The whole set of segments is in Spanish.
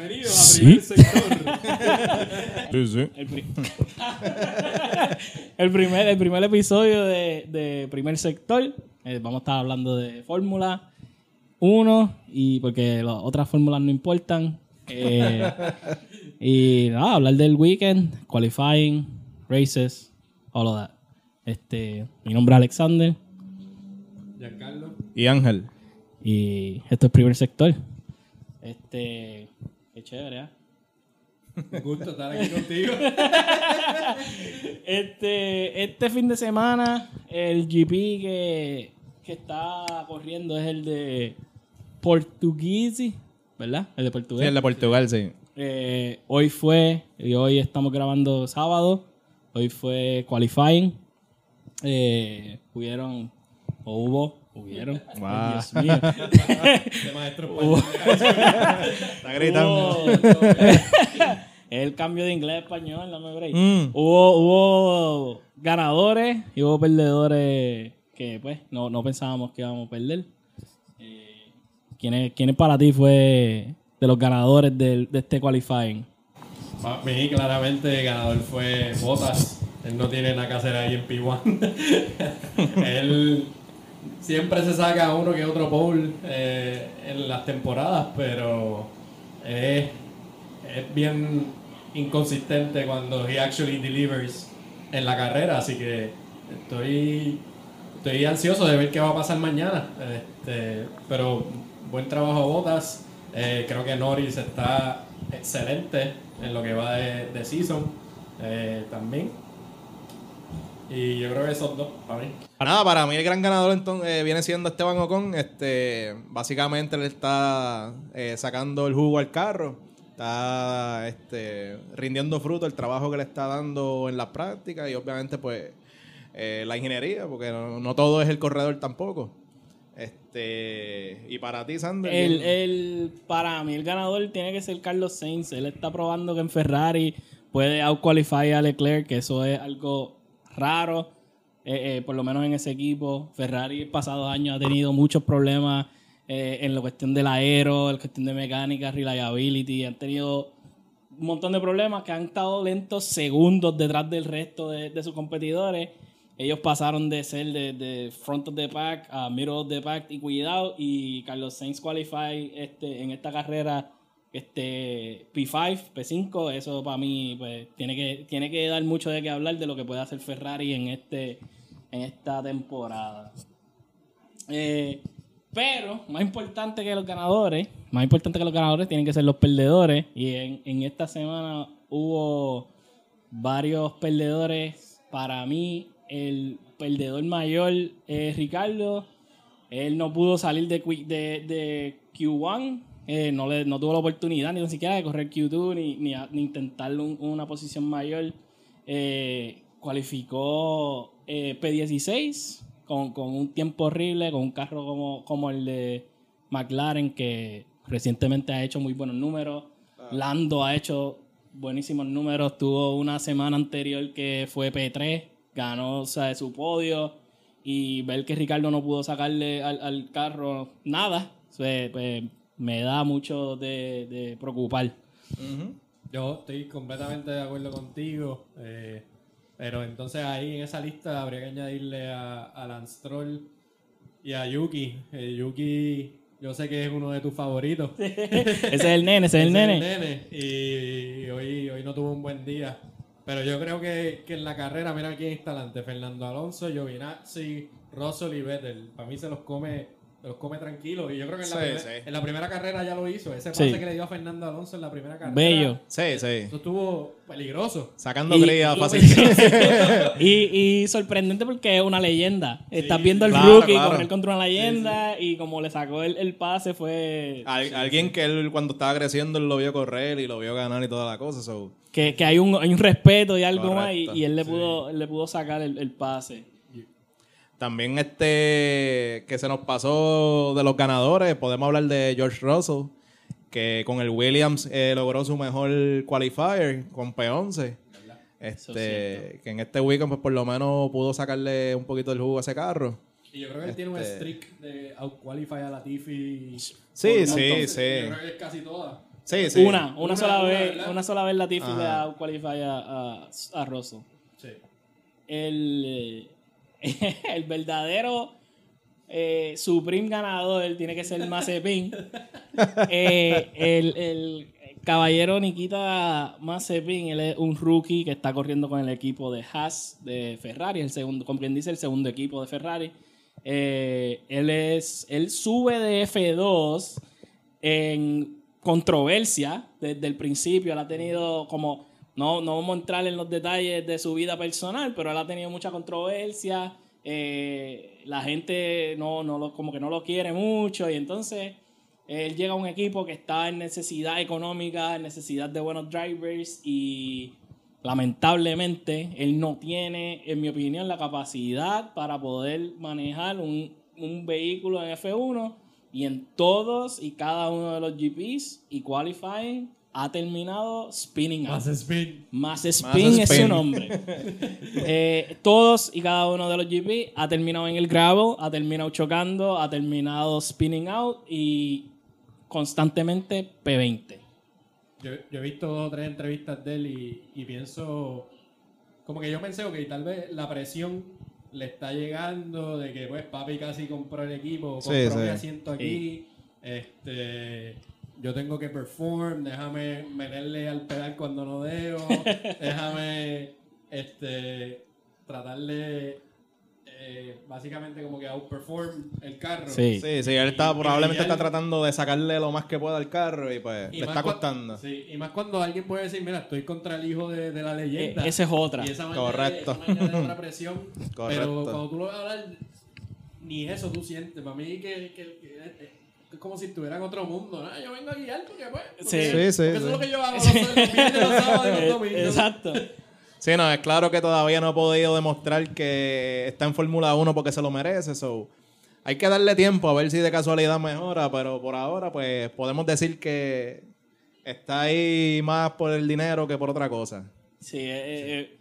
Bienvenido a primer sector. Sí, sí. El, pri- el primer, el primer episodio de, de Primer Sector. eh, vamos a estar hablando de Fórmula 1 y porque las otras fórmulas no importan. Eh, y nada, hablar del weekend, qualifying, races, all of that. Este, mi nombre es Alexander Giancarlo. Y Ángel. y esto es Primer Sector. Este, qué chévere, ¿ah? Un gusto estar aquí contigo. Este, este fin de semana, el GP que, que está corriendo es el de Portuguese, ¿verdad? El de Sí, Portugal. el de Portugal, sí. Eh, hoy fue, y hoy estamos grabando sábado, hoy fue qualifying. Eh, hubieron, o hubo, hubieron, Wow. Ay, Dios mío. De maestro español. Está gritando. Hubo- el cambio de inglés a español, no me break. Mm. Hubo, hubo ganadores y hubo perdedores que pues no, no pensábamos que íbamos a perder. Eh, ¿quién, es, quién es para ti fue de los ganadores del- de este qualifying? Para mí, claramente, el ganador fue Botas. Él no tiene nada que hacer ahí en P1. Él siempre se saca uno que otro pole eh, en las temporadas, pero es, es bien inconsistente cuando he actually delivers en la carrera. Así que estoy, estoy ansioso de ver qué va a pasar mañana. Este, pero buen trabajo, Botas. Eh, creo que Norris está excelente en lo que va de, de season eh, también. Y yo creo que esos dos, para mí. Nada, para mí el gran ganador entonces eh, viene siendo Esteban Ocon. Este, básicamente le está eh, sacando el jugo al carro. Está este, rindiendo fruto el trabajo que le está dando en las prácticas y obviamente pues eh, la ingeniería, porque no, no todo es el corredor tampoco. Este, y para ti, Sander. El, el- para mí el ganador tiene que ser Carlos Sainz. Él está probando que en Ferrari puede outqualify a Leclerc, que eso es algo raro, eh, eh, por lo menos en ese equipo. Ferrari en pasados años ha tenido muchos problemas eh, en la cuestión del aero, en la cuestión de mecánica, reliability. Han tenido un montón de problemas que han estado lentos segundos detrás del resto de, de sus competidores. Ellos pasaron de ser de, de front of the pack a middle of the pack y cuidado. Y Carlos Sainz qualify este, en esta carrera este P5, P5. Eso para mí pues, tiene, que, tiene que dar mucho de qué hablar de lo que puede hacer Ferrari en, este, en esta temporada. Eh, pero, más importante que los ganadores, más importante que los ganadores tienen que ser los perdedores. Y en, en esta semana hubo varios perdedores. Para mí, el perdedor mayor es Ricardo. Él no pudo salir de, de, de Q1. Eh, no, le, no tuvo la oportunidad ni siquiera de correr Q2 ni, ni, a- ni intentar un- una posición mayor. Eh, cualificó eh, P16 con, con un tiempo horrible, con un carro como, como el de McLaren que recientemente ha hecho muy buenos números. Lando ha hecho buenísimos números. Tuvo una semana anterior que fue P3, ganó o sea, su podio. Y ver que Ricardo no pudo sacarle al, al carro nada, pues, pues, me da mucho de, de preocupar. Yo estoy completamente de acuerdo contigo. eh, pero entonces ahí en esa lista habría que añadirle a, a Lance Stroll y a Yuki. Eh, Yuki, yo sé que es uno de tus favoritos. ese es el nene, ese es el nene. Y, hoy, hoy no tuvo un buen día. Pero yo creo que, que en la carrera, mira quién está delante. Fernando Alonso, Giovinazzi, Russell y Vettel. Para mí se los come los come tranquilo. Y yo creo que en la, Sí, primer- sí. en la primera carrera ya lo hizo. Ese Sí. pase que le dio a Fernando Alonso en la primera carrera. Bello. Sí, sí. Eso estuvo peligroso. Sacando cría fácil. Y, y sorprendente porque es una leyenda. Estás viendo al claro, rookie claro. correr contra una leyenda y como le sacó el, el pase fue... Al- alguien que él cuando estaba creciendo él lo vio correr y lo vio ganar y toda la cosa. so, Que, que hay, un, hay un respeto y algo más y, y él, le pudo, él le pudo sacar el, el pase. También este que se nos pasó de los ganadores, podemos hablar de George Russell, que con el Williams eh, logró su mejor qualifier con P11. Eso es Este, que en este weekend pues por lo menos pudo sacarle un poquito del jugo a ese carro. Y yo creo que él tiene un Este- streak de outqualify a Latifi. Sí, sí, sí. Yo creo que es casi toda. Sí, sí. Una, una, Una, sola una, vez, ¿verdad? una sola vez Latifi le Ajá. ha qualify a, a, a Russell. Sí. El, eh, el verdadero eh, Supreme ganador tiene que ser Mazepin. Eh, el, el caballero Nikita Mazepin, él es un rookie que está corriendo con el equipo de Haas de Ferrari, el segundo, como quien dice, el segundo equipo de Ferrari. Eh, él es, él sube de F2 en controversia desde el principio. Él ha tenido como, no, no vamos a entrar en los detalles de su vida personal, pero él ha tenido mucha controversia. Eh, la gente no, no lo, como que no lo quiere mucho y entonces él llega a un equipo que está en necesidad económica, en necesidad de buenos drivers y lamentablemente él no tiene, en mi opinión, la capacidad para poder manejar un, un vehículo en F1 y en todos y cada uno de los GPs y qualifying ha terminado spinning out. Más spin. Más spin es spin. su nombre. Eh, todos y cada uno de los GP ha terminado en el gravel, ha terminado chocando, ha terminado spinning out y constantemente P20. Yo, yo he visto dos o tres entrevistas de él y, y pienso, como que yo pensé, ok, tal vez la presión le está llegando de que pues papi casi compró el equipo, compró sí. mi asiento aquí, este, yo tengo que perform, déjame meterle al pedal cuando no debo, déjame este, tratar de eh, básicamente como que outperform el carro. Sí. Sí, sí, él está, Y- y probablemente está tratando de sacarle lo más que pueda al carro y pues Y le está costando. Sí, y más cuando alguien puede decir, mira, estoy contra el hijo de, de la leyenda. Eh, esa es otra. Y esa Correcto. de- esa de otra presión. Correcto. Pero cuando tú lo ves hablar, ni eso tú sientes. Para mí que, que- como si estuviera en otro mundo. ¿no? Yo vengo a guiar porque, pues, porque- Sí. Sí, sí, porque eso sí. es lo que yo hago los, sábados y los domingos. Eh, Exacto. Sí, no, es claro que todavía no ha podido demostrar que está en Fórmula 1 porque se lo merece. So, hay que darle tiempo a ver si de casualidad mejora, pero por ahora, pues podemos decir que está ahí más por el dinero que por otra cosa. Sí, eh, eh,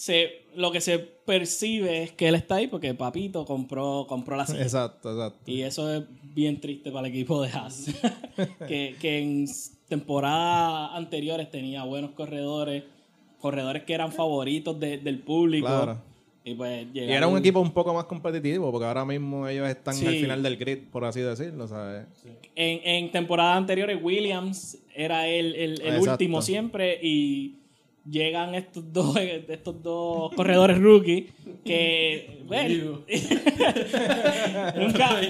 se, lo que se percibe es que él está ahí porque Papito compró, compró la silla. Exacto, exacto. Y eso es bien triste para el equipo de Haas. que, que en temporadas anteriores tenía buenos corredores, corredores que eran favoritos de- del público. Claro. Y pues Y era un equipo un poco más competitivo porque ahora mismo ellos están Sí. al final del grid, por así decirlo, ¿sabes? En, en temporadas anteriores, Williams era el, el- último siempre y llegan estos dos, estos dos corredores rookie que bueno, nunca,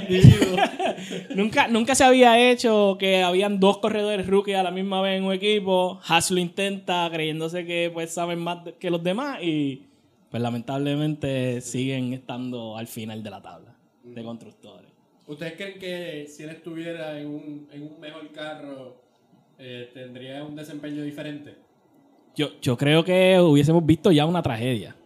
nunca, nunca se había hecho que habían dos corredores rookie a la misma vez en un equipo. Haas lo intenta creyéndose que pues saben más que los demás y pues lamentablemente siguen estando al final de la tabla de constructores. ¿Ustedes creen que si él estuviera en un, en un mejor carro, eh, tendría un desempeño diferente? Yo, yo creo que hubiésemos visto ya una tragedia.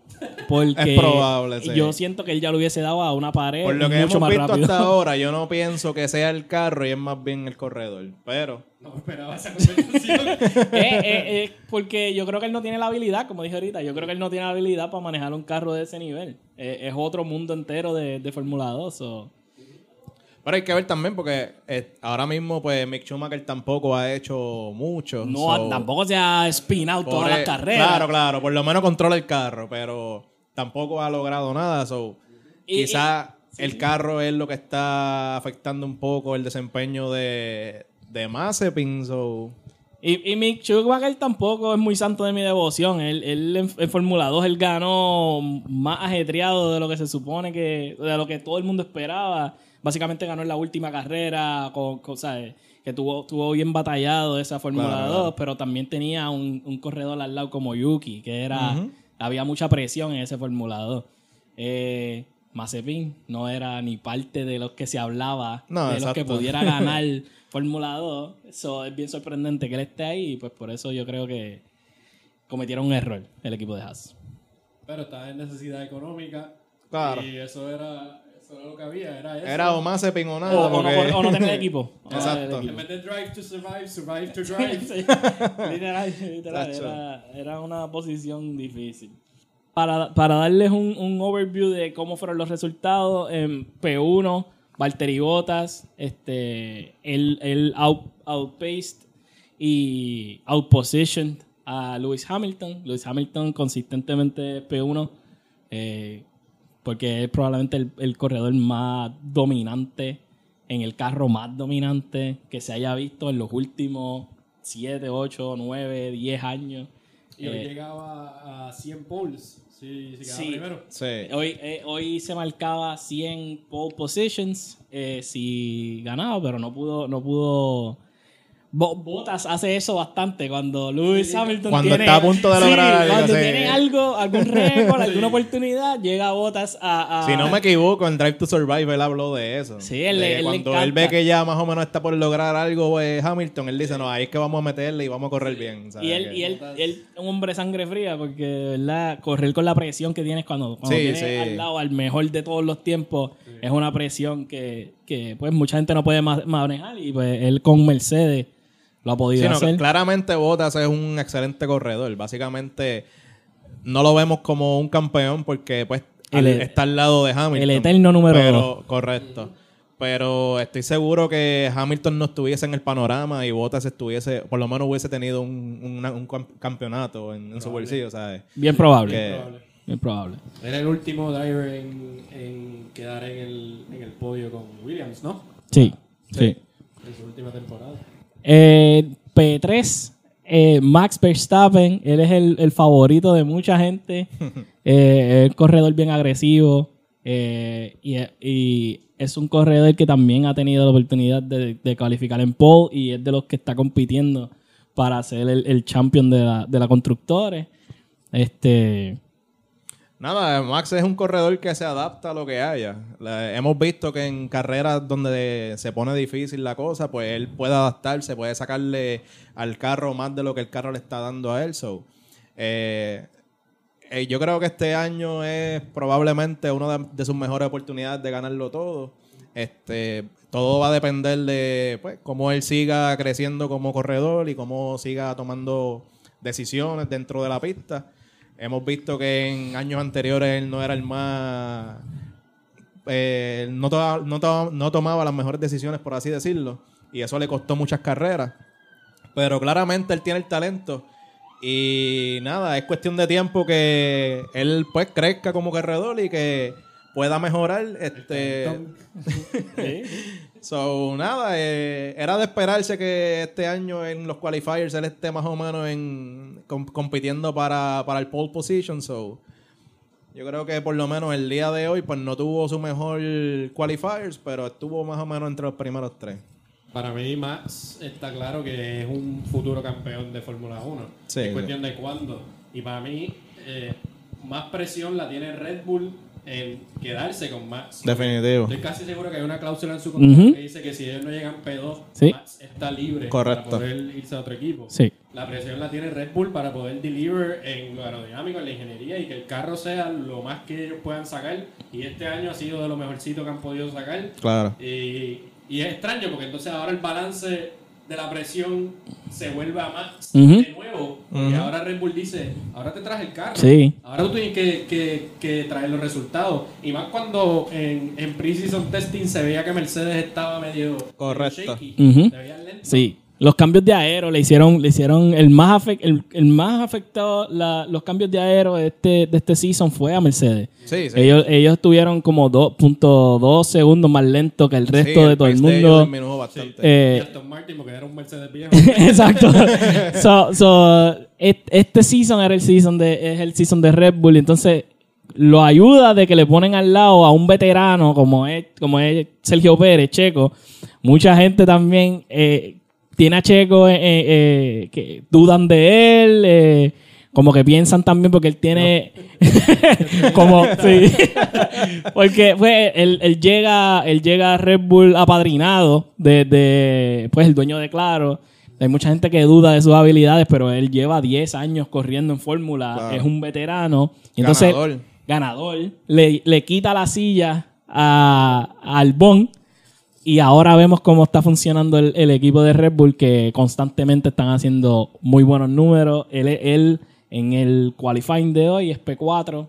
Porque Es probable, sí. yo siento que él ya lo hubiese dado a una pared Por lo que mucho hemos más visto rápido. hasta ahora, yo no pienso que sea el carro y es más bien el corredor. Pero, No esperaba esa conversación. Eh, eh, eh, porque yo creo que él no tiene la habilidad, como dije ahorita, yo creo que él no tiene la habilidad para manejar un carro de ese nivel. Eh, es otro mundo entero de, de Fórmula 2. so. Pero hay que ver también porque eh, ahora mismo pues Mick Schumacher tampoco ha hecho mucho. No, so, tampoco se ha spinado todas las carreras. Claro, claro, por lo menos controla el carro, pero tampoco ha logrado nada. So, Y- quizá el carro es lo que está afectando un poco el desempeño de, de Mazepin. So, Y, y Mick Schumacher tampoco es muy santo de mi devoción. Él, él en, en Fórmula 2 él ganó más ajetreado de lo que se supone que, de lo que todo el mundo esperaba. Básicamente ganó en la última carrera, con, con- ¿sabes? que tuvo, tuvo bien batallado esa Fórmula Claro, 2, claro. pero también tenía un, un corredor al lado como Yuki, que era, Ujú. había mucha presión en ese Fórmula 2. Eh, Mazepin no era ni parte de los que se hablaba, No, de los que exacto. pudiera ganar Fórmula 2. Eso es bien sorprendente que él esté ahí y pues por eso yo creo que cometieron un error el equipo de Haas. Pero estaba en necesidad económica. Claro. Y eso era, eso era lo que había. Era eso. era o Mazepin o O, nada. o no, porque- o no tener equipo. O no tener Exacto. En vez de drive to survive, survive to drive. Sí, literal, literal, era, era una posición difícil. Para, para darles un, un overview de cómo fueron los resultados, en P1, Valtteri Bottas, este, él, él out- outpaced y outpositioned a Lewis Hamilton. Lewis Hamilton consistentemente P1 eh, porque es probablemente el, el corredor más dominante en el carro más dominante que se haya visto en los últimos 7, 8, 9, 10 años. Y hoy Eh, llegaba a 100 poles. Sí, sí, quedaba Sí. primero. Sí. Hoy, eh, hoy se marcaba 100 pole positions eh, si ganaba, pero no pudo, no pudo. Bo- Bottas hace eso bastante cuando Lewis Hamilton Cuando tiene, está a punto de Sí, lograr algo, cuando sí. tiene algo, algún récord, alguna oportunidad, llega Bottas a, a- Si no me equivoco, en Drive to Survive él habló de eso. Sí, él De él cuando él ve que ya más o menos está por lograr algo eh, Hamilton, él dice, no, ahí es que vamos a meterle y vamos a correr bien. ¿sabes? Y él, Que- y él, un hombre de sangre fría porque, ¿verdad? Correr con la presión que tienes cuando, cuando Sí, tienes sí. al lado al mejor de todos los tiempos es una presión que, que, pues mucha gente no puede ma- manejar y pues él con Mercedes lo ha podido Sí, claramente Bottas es un excelente corredor. Básicamente no lo vemos como un campeón porque pues El- al- está al lado de Hamilton. el eterno número pero, dos. Correcto. Pero estoy seguro que Hamilton no estuviese en el panorama y Bottas estuviese, por lo menos hubiese tenido un, una- un cam- campeonato en, en su bolsillo, ¿sabes? Bien probable. Que- Probable. Bien probable. Era el último driver en, en quedar en el, en el podio con Williams, ¿no? Sí, sí. En su última temporada. Eh, P3, eh, Max Verstappen, él es el, el favorito de mucha gente. Eh, es un corredor bien agresivo eh, y, y es un corredor que también ha tenido la oportunidad de, de calificar en pole y es de los que está compitiendo para ser el, el champion de la, de la constructores. Este, Nada, Max es un corredor que se adapta a lo que haya. Hemos visto que en carreras donde se pone difícil la cosa, pues él puede adaptarse, puede sacarle al carro más de lo que el carro le está dando a él. So, eh, eh, yo creo que este año es probablemente una de, de sus mejores oportunidades de ganarlo todo. Este, todo va a depender de pues, cómo él siga creciendo como corredor y cómo siga tomando decisiones dentro de la pista. Hemos visto que en años anteriores él no era el más... eh, no, to- no to- no tomaba las mejores decisiones, por así decirlo. Y eso le costó muchas carreras. Pero claramente él tiene el talento. Y nada, es cuestión de tiempo que él pues crezca como corredor y que pueda mejorar. Este, so, nada, eh, era de esperarse que este año en los qualifiers él esté más o menos en, com- compitiendo para, para el pole position. So, yo creo que por lo menos el día de hoy pues no tuvo su mejor qualifiers, pero estuvo más o menos entre los primeros tres. Para mí, Max está claro que es un futuro campeón de Fórmula 1. Sí, es cuestión de cuándo. Y para mí, eh, más presión la tiene Red Bull en quedarse con Max. Definitivo. Estoy casi seguro que hay una cláusula en su contrato Ujú. que dice que si ellos no llegan P2, Sí. Max está libre Correcto. para poder irse a otro equipo. Sí. La presión la tiene Red Bull para poder deliver en lo aerodinámico, en la ingeniería y que el carro sea lo más que ellos puedan sacar. Y este año ha sido de lo mejorcito que han podido sacar. Claro. Y, y es extraño porque entonces ahora el balance de la presión se vuelve a Max Ujú. de nuevo. Porque ahora Red Bull dice, ahora te traes el carro. Sí. Ahora tú tienes que, que, que traer los resultados. Y más cuando en, en pre-season testing se veía que Mercedes estaba medio, Correcto. shaky. Se veía lento. Sí. Los cambios de aero le hicieron, le hicieron el más el, el más afectado la- los cambios de aero de este, de este season fue a Mercedes. Sí, sí. Ellos, ellos estuvieron como 2.2 segundos más lento que el resto Sí, de todo el mundo. disminuyó bastante. Eh, Y Aston Martin porque era un Mercedes viejo. Exacto. so, este season era el season de, es el season de Red Bull. Entonces, lo ayuda de que le ponen al lado a un veterano como es, como es Sergio Pérez, Checo. Mucha gente también eh, tiene a Checo eh, eh, eh, que dudan de él. eh, como que piensan también porque él tiene como sí porque pues él, él llega él llega a Red Bull apadrinado de, de, pues el dueño de Claro hay mucha gente que duda de sus habilidades pero él lleva 10 años corriendo en fórmula Claro. es un veterano y entonces Ganador. ganador le, le quita la silla a, a Albon y ahora vemos cómo está funcionando el, el equipo de Red Bull, que constantemente están haciendo muy buenos números. Él, él en el qualifying de hoy es P4.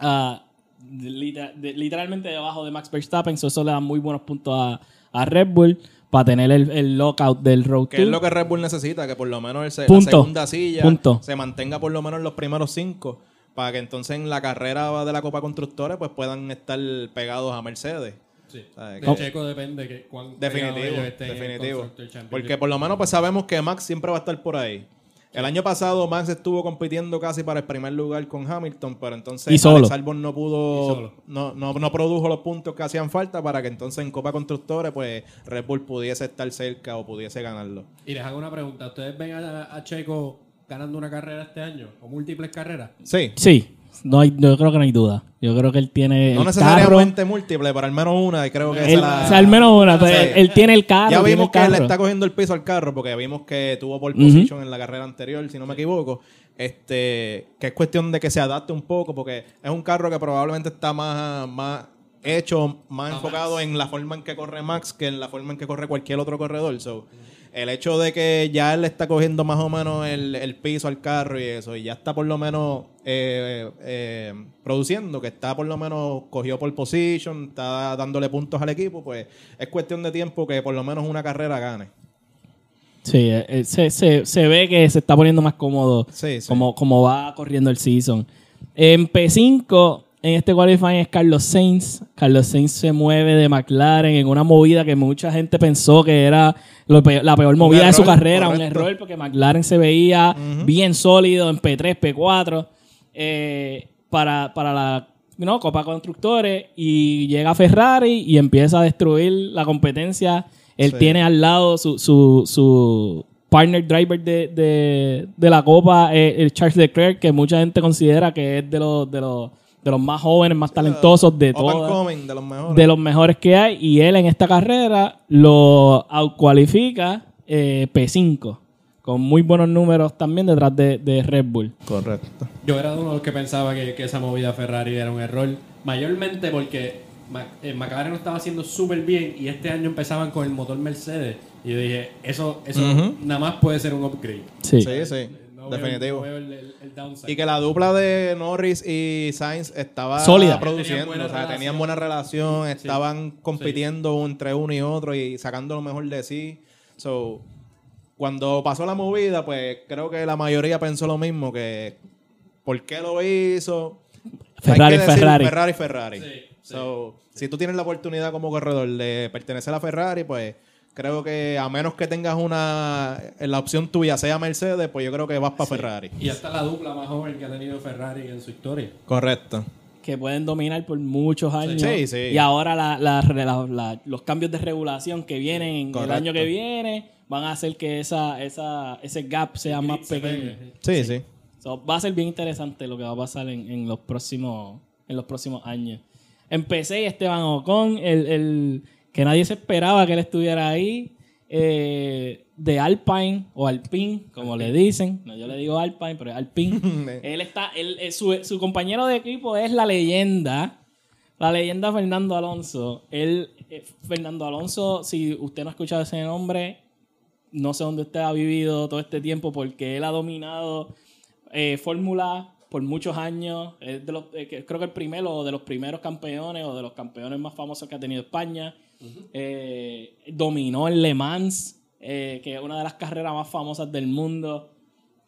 ah, literalmente debajo de Max Verstappen, so eso le da muy buenos puntos a, a Red Bull. para tener el, el lockout del Road Que es lo que Red Bull necesita, que por lo menos el se- la segunda silla Punto. se mantenga por lo menos en los primeros cinco, para que entonces en la carrera de la Copa Constructores pues puedan estar pegados a Mercedes. Sí. ¿Sabes? De Co- Checo depende que cuán Definitivo, definitivo. Porque por lo menos pues sabemos que Max siempre va a estar por ahí. El año pasado Max estuvo compitiendo casi para el primer lugar con Hamilton, pero entonces Y solo. Alex Albon no Y pudo, solo. no, no, no produjo los puntos que hacían falta para que entonces en Copa Constructores pues Red Bull pudiese estar cerca o pudiese ganarlo. Y les hago una pregunta. ¿Ustedes ven a, a Checo ganando una carrera este año? ¿O múltiples carreras? Sí, Sí, no hay, yo creo que no hay duda. Yo creo que él tiene no el necesariamente múltiple, pero al menos una y creo que Él- la- o sea, al menos una. pero Sí. él, él tiene el carro. Ya vimos que él carro. está cogiendo el piso al carro porque vimos que tuvo pole position en la carrera anterior, si no me equivoco. Este, que es cuestión de que se adapte un poco porque es un carro que probablemente está más, más hecho, más enfocado Max. en la forma en que corre Max que en la forma en que corre cualquier otro corredor. So, el hecho de que ya él está cogiendo más o menos el, el piso al carro y eso, y ya está por lo menos eh, eh, produciendo, que está por lo menos cogió por position, está dándole puntos al equipo, pues es cuestión de tiempo que por lo menos una carrera gane. Sí, eh, eh, se, se- se ve que se está poniendo más cómodo Sí, sí. Como, como va corriendo el season. En P5, en este qualifying es Carlos Sainz. Carlos Sainz se mueve de McLaren en una movida que mucha gente pensó que era lo pe- la peor movida de su carrera. Un error porque McLaren se veía bien sólido en P3, P4 eh, para, para la ¿no? Copa Constructores y llega Ferrari y empieza a destruir la competencia. Él Sí. tiene al lado su, su, su partner driver de, de, de la Copa, eh, el Charles Leclerc, que mucha gente considera que es de los, de los, de los más jóvenes, más talentosos de coming, de los mejores. de los mejores que hay y él en esta carrera lo cualifica P5 con muy buenos números también detrás de, de Red Bull. Correcto. Yo era uno de los que pensaba que, que esa movida Ferrari era un error. Mayormente porque Mac- eh, McLaren lo estaba haciendo súper bien y este año empezaban con el motor Mercedes. Y yo dije, eso, eso nada más puede ser un upgrade. Sí. Sí, sí, No veo- definitivo. no veo el, el- el downside. Y que la dupla de Norris y Sainz estaba Sólida. produciendo, Tenían buena o sea, tenían buena relación, estaban compitiendo entre uno y otro y sacando lo mejor de sí. So, cuando pasó la movida, pues creo que la mayoría pensó lo mismo, que ¿por qué lo hizo? Hay Ferrari, que decir Ferrari. Ferrari, Ferrari. Sí, So, si tú tienes la oportunidad como corredor de pertenecer a Ferrari, pues creo que a menos que tengas una la opción tuya sea Mercedes, pues yo creo que vas para Ferrari. Y esta es la dupla más joven que ha tenido Ferrari en su historia. Correcto. Que pueden dominar por muchos años. Sí, sí. Y ahora la- la- la- la- los cambios de regulación que vienen en el año que viene van a hacer que esa, esa, ese gap sea más pequeño. Sí, sí. So, va a ser bien interesante lo que va a pasar en, en los próximos en los próximos años. Empecé Esteban Ocon, el, el que nadie se esperaba que él estuviera ahí, eh, de Alpine o Alpine, como le dicen. No, yo le digo Alpine, pero es Alpine. él está, él, eh, su, su compañero de equipo es la leyenda, la leyenda Fernando Alonso. Él, eh, Fernando Alonso, si usted no ha escuchado ese nombre, no sé dónde usted ha vivido todo este tiempo porque él ha dominado eh, Fórmula por muchos años. Es de los, eh, que- creo que el primero de los primeros campeones o de los campeones más famosos que ha tenido España. Eh, dominó en Le Mans, eh, que es una de las carreras más famosas del mundo.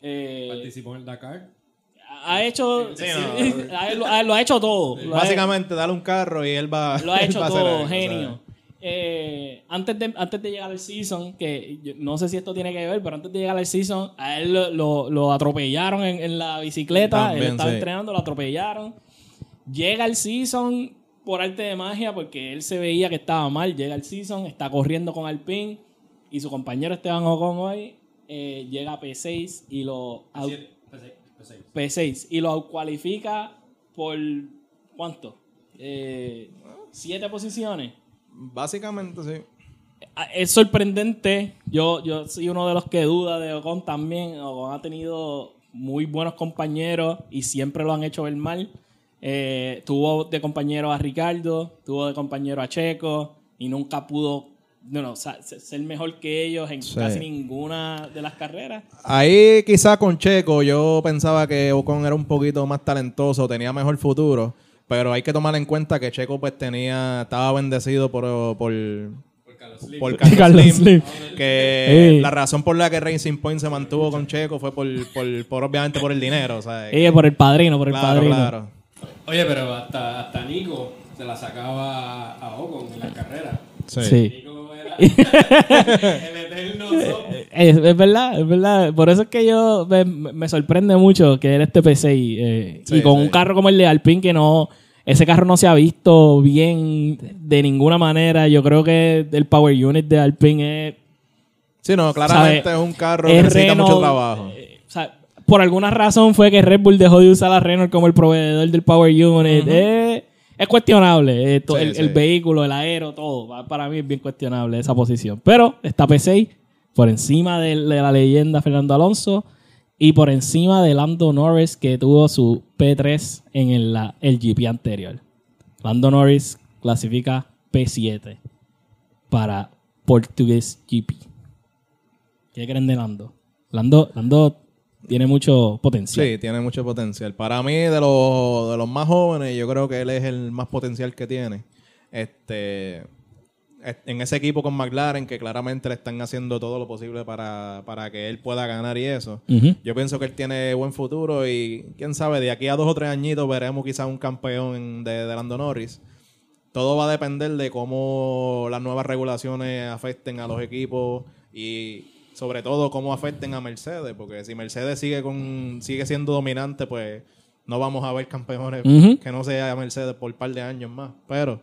Eh, Participó en el Dakar. ha hecho Sí, no. lo, ha- lo ha hecho todo. Básicamente, dale un carro y él va. lo ha hecho va a hacer todo, genio. Eh, antes, de, antes de llegar al season, que yo no sé si esto tiene que ver, pero antes de llegar al season, a él lo, lo- lo atropellaron en, en la bicicleta. él estaba sí. entrenando, lo atropellaron. Llega el season por arte de magia, porque él se veía que estaba mal. Llega el season, está corriendo con Alpine y su compañero Esteban Ocon hoy eh, llega a P6 y lo out- Siete, P6, P6. P6 y lo cualifica por ¿cuánto? Eh, siete posiciones. Básicamente, sí. Ah, Es sorprendente. Yo, yo soy uno de los que duda de Ocon también. Ocon ha tenido muy buenos compañeros y siempre lo han hecho ver mal. Eh, tuvo de compañero a Ricardo, tuvo de compañero a Checo y nunca pudo no, no, ser mejor que ellos en Sí. casi ninguna de las carreras. Ahí quizá con Checo yo pensaba que Ocon era un poquito más talentoso, tenía mejor futuro, pero hay que tomar en cuenta que Checo pues tenía, estaba bendecido por, por, Carlos Slim. por Carlos, Carlos Slim, que Sí. la razón por la que Racing Point se mantuvo con Checo fue por, por, por obviamente por el dinero, o sea, Eh, por el padrino, por el padrino. claro. Oye, pero hasta, hasta Nico se la sacaba a Ocon en las carreras. Sí. Sí. El eterno. Es, es verdad, es verdad. Por eso es que yo me, me sorprende mucho que él esté P6 eh, Sí, y con sí. un carro como el de Alpine que no ese carro no se ha visto bien de ninguna manera. Yo creo que el power unit de Alpine es Sí, no, claramente es un carro es que necesita Renault, mucho trabajo. eh, o sea, por alguna razón fue que Red Bull dejó de usar a Renault como el proveedor del Power Unit. Es cuestionable. eh, to- Sí, el, sí. el vehículo, el aero, todo. Pa- Para mí es bien cuestionable esa posición. Pero está P6 por encima de, de la leyenda Fernando Alonso y por encima de Lando Norris que tuvo su P3 en el, la- el GP anterior. Lando Norris clasifica P7 para Portuguese GP. ¿Qué creen de Lando? Lando, Lando tiene mucho potencial. Sí, tiene mucho potencial. Para mí, de los, de los más jóvenes, yo creo que él es el más potencial que tiene. Este, es- en ese equipo con McLaren, que claramente le están haciendo todo lo posible para, para que él pueda ganar y eso. Yo pienso que él tiene buen futuro y quién sabe, de aquí a dos o tres añitos veremos quizás un campeón de, de Lando Norris. Todo va a depender de cómo las nuevas regulaciones afecten a los equipos y sobre todo cómo afecten a Mercedes, porque si Mercedes sigue con sigue siendo dominante, pues no vamos a ver campeones que no sea Mercedes por un par de años más. Pero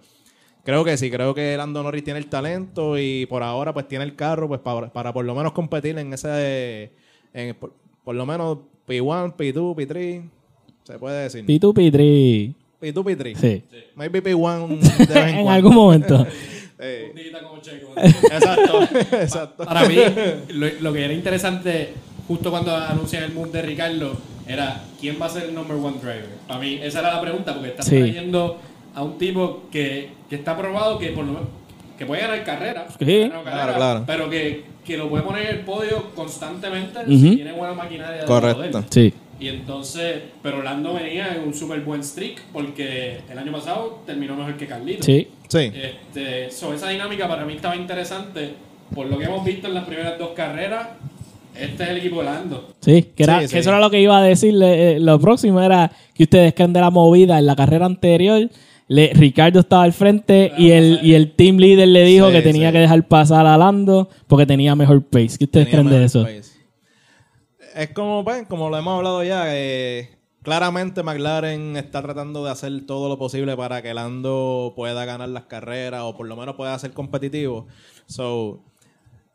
creo que sí, creo que Lando Norris tiene el talento y por ahora pues tiene el carro pues para, para por lo menos competir en ese en, por, por lo menos P1, P2, P3, se puede decir. P2, P3. P2, P3. Sí. Maybe P1 de vez en, en algún momento. Puntita como Checo. exacto, exacto. Para mí, lo, lo que era interesante, justo cuando anuncian el mood de Ricardo, era quién va a ser el number one driver. Para mí, esa era la pregunta, porque estás Sí. trayendo a un tipo que, que está probado que por lo menos que puede ganar carrera, Sí. ganar Claro, claro. pero que, que lo puede poner en el podio constantemente Ujú. si tiene buena maquinaria. de Correcto. él. Sí. Y entonces, pero Lando venía en un súper buen streak porque el año pasado terminó mejor que Carlito. Sí. Sí. Este, so, esa dinámica para mí estaba interesante. Por lo que hemos visto en las primeras dos carreras, este es el equipo Lando. Sí, que, era, Sí, que sí. eso era lo que iba a decirle. eh, lo próximo era que ustedes creen de la movida en la carrera anterior. Le- Ricardo estaba al frente y el, y el team leader le dijo Sí, que tenía sí. que dejar pasar a Lando porque tenía mejor pace. ¿Qué ustedes Tenía creen de eso? pace. Es como, pues, como lo hemos hablado ya, eh, claramente McLaren está tratando de hacer todo lo posible para que Lando pueda ganar las carreras o por lo menos pueda ser competitivo. So,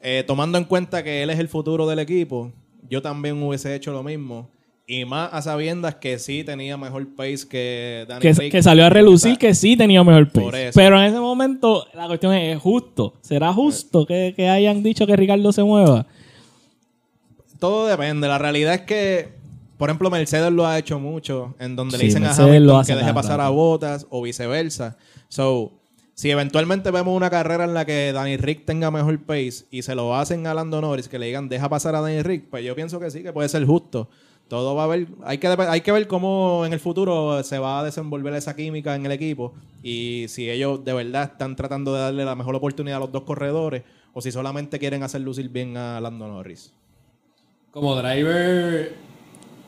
eh, tomando en cuenta que él es el futuro del equipo, yo también hubiese hecho lo mismo. Y más a sabiendas que sí tenía mejor pace que Danny Que, salió a relucir que sí tenía mejor pace. Pero en ese momento la cuestión es, ¿es justo? ¿Será justo que, que hayan dicho que Ricardo se mueva? Todo depende. La realidad es que, por ejemplo, Mercedes lo ha hecho mucho, en donde Sí, le dicen a Mercedes Hamilton hace que deje pasar a. Botas o viceversa. So, si eventualmente vemos una carrera en la que Danny Rick tenga mejor pace y se lo hacen a Lando Norris, que le digan deja pasar a Danny Rick, pues yo pienso que sí, que puede ser justo. Todo va a ver, hay que, hay que ver cómo en el futuro se va a desenvolver esa química en el equipo y si ellos de verdad están tratando de darle la mejor oportunidad a los dos corredores o si solamente quieren hacer lucir bien a Lando Norris. Como driver,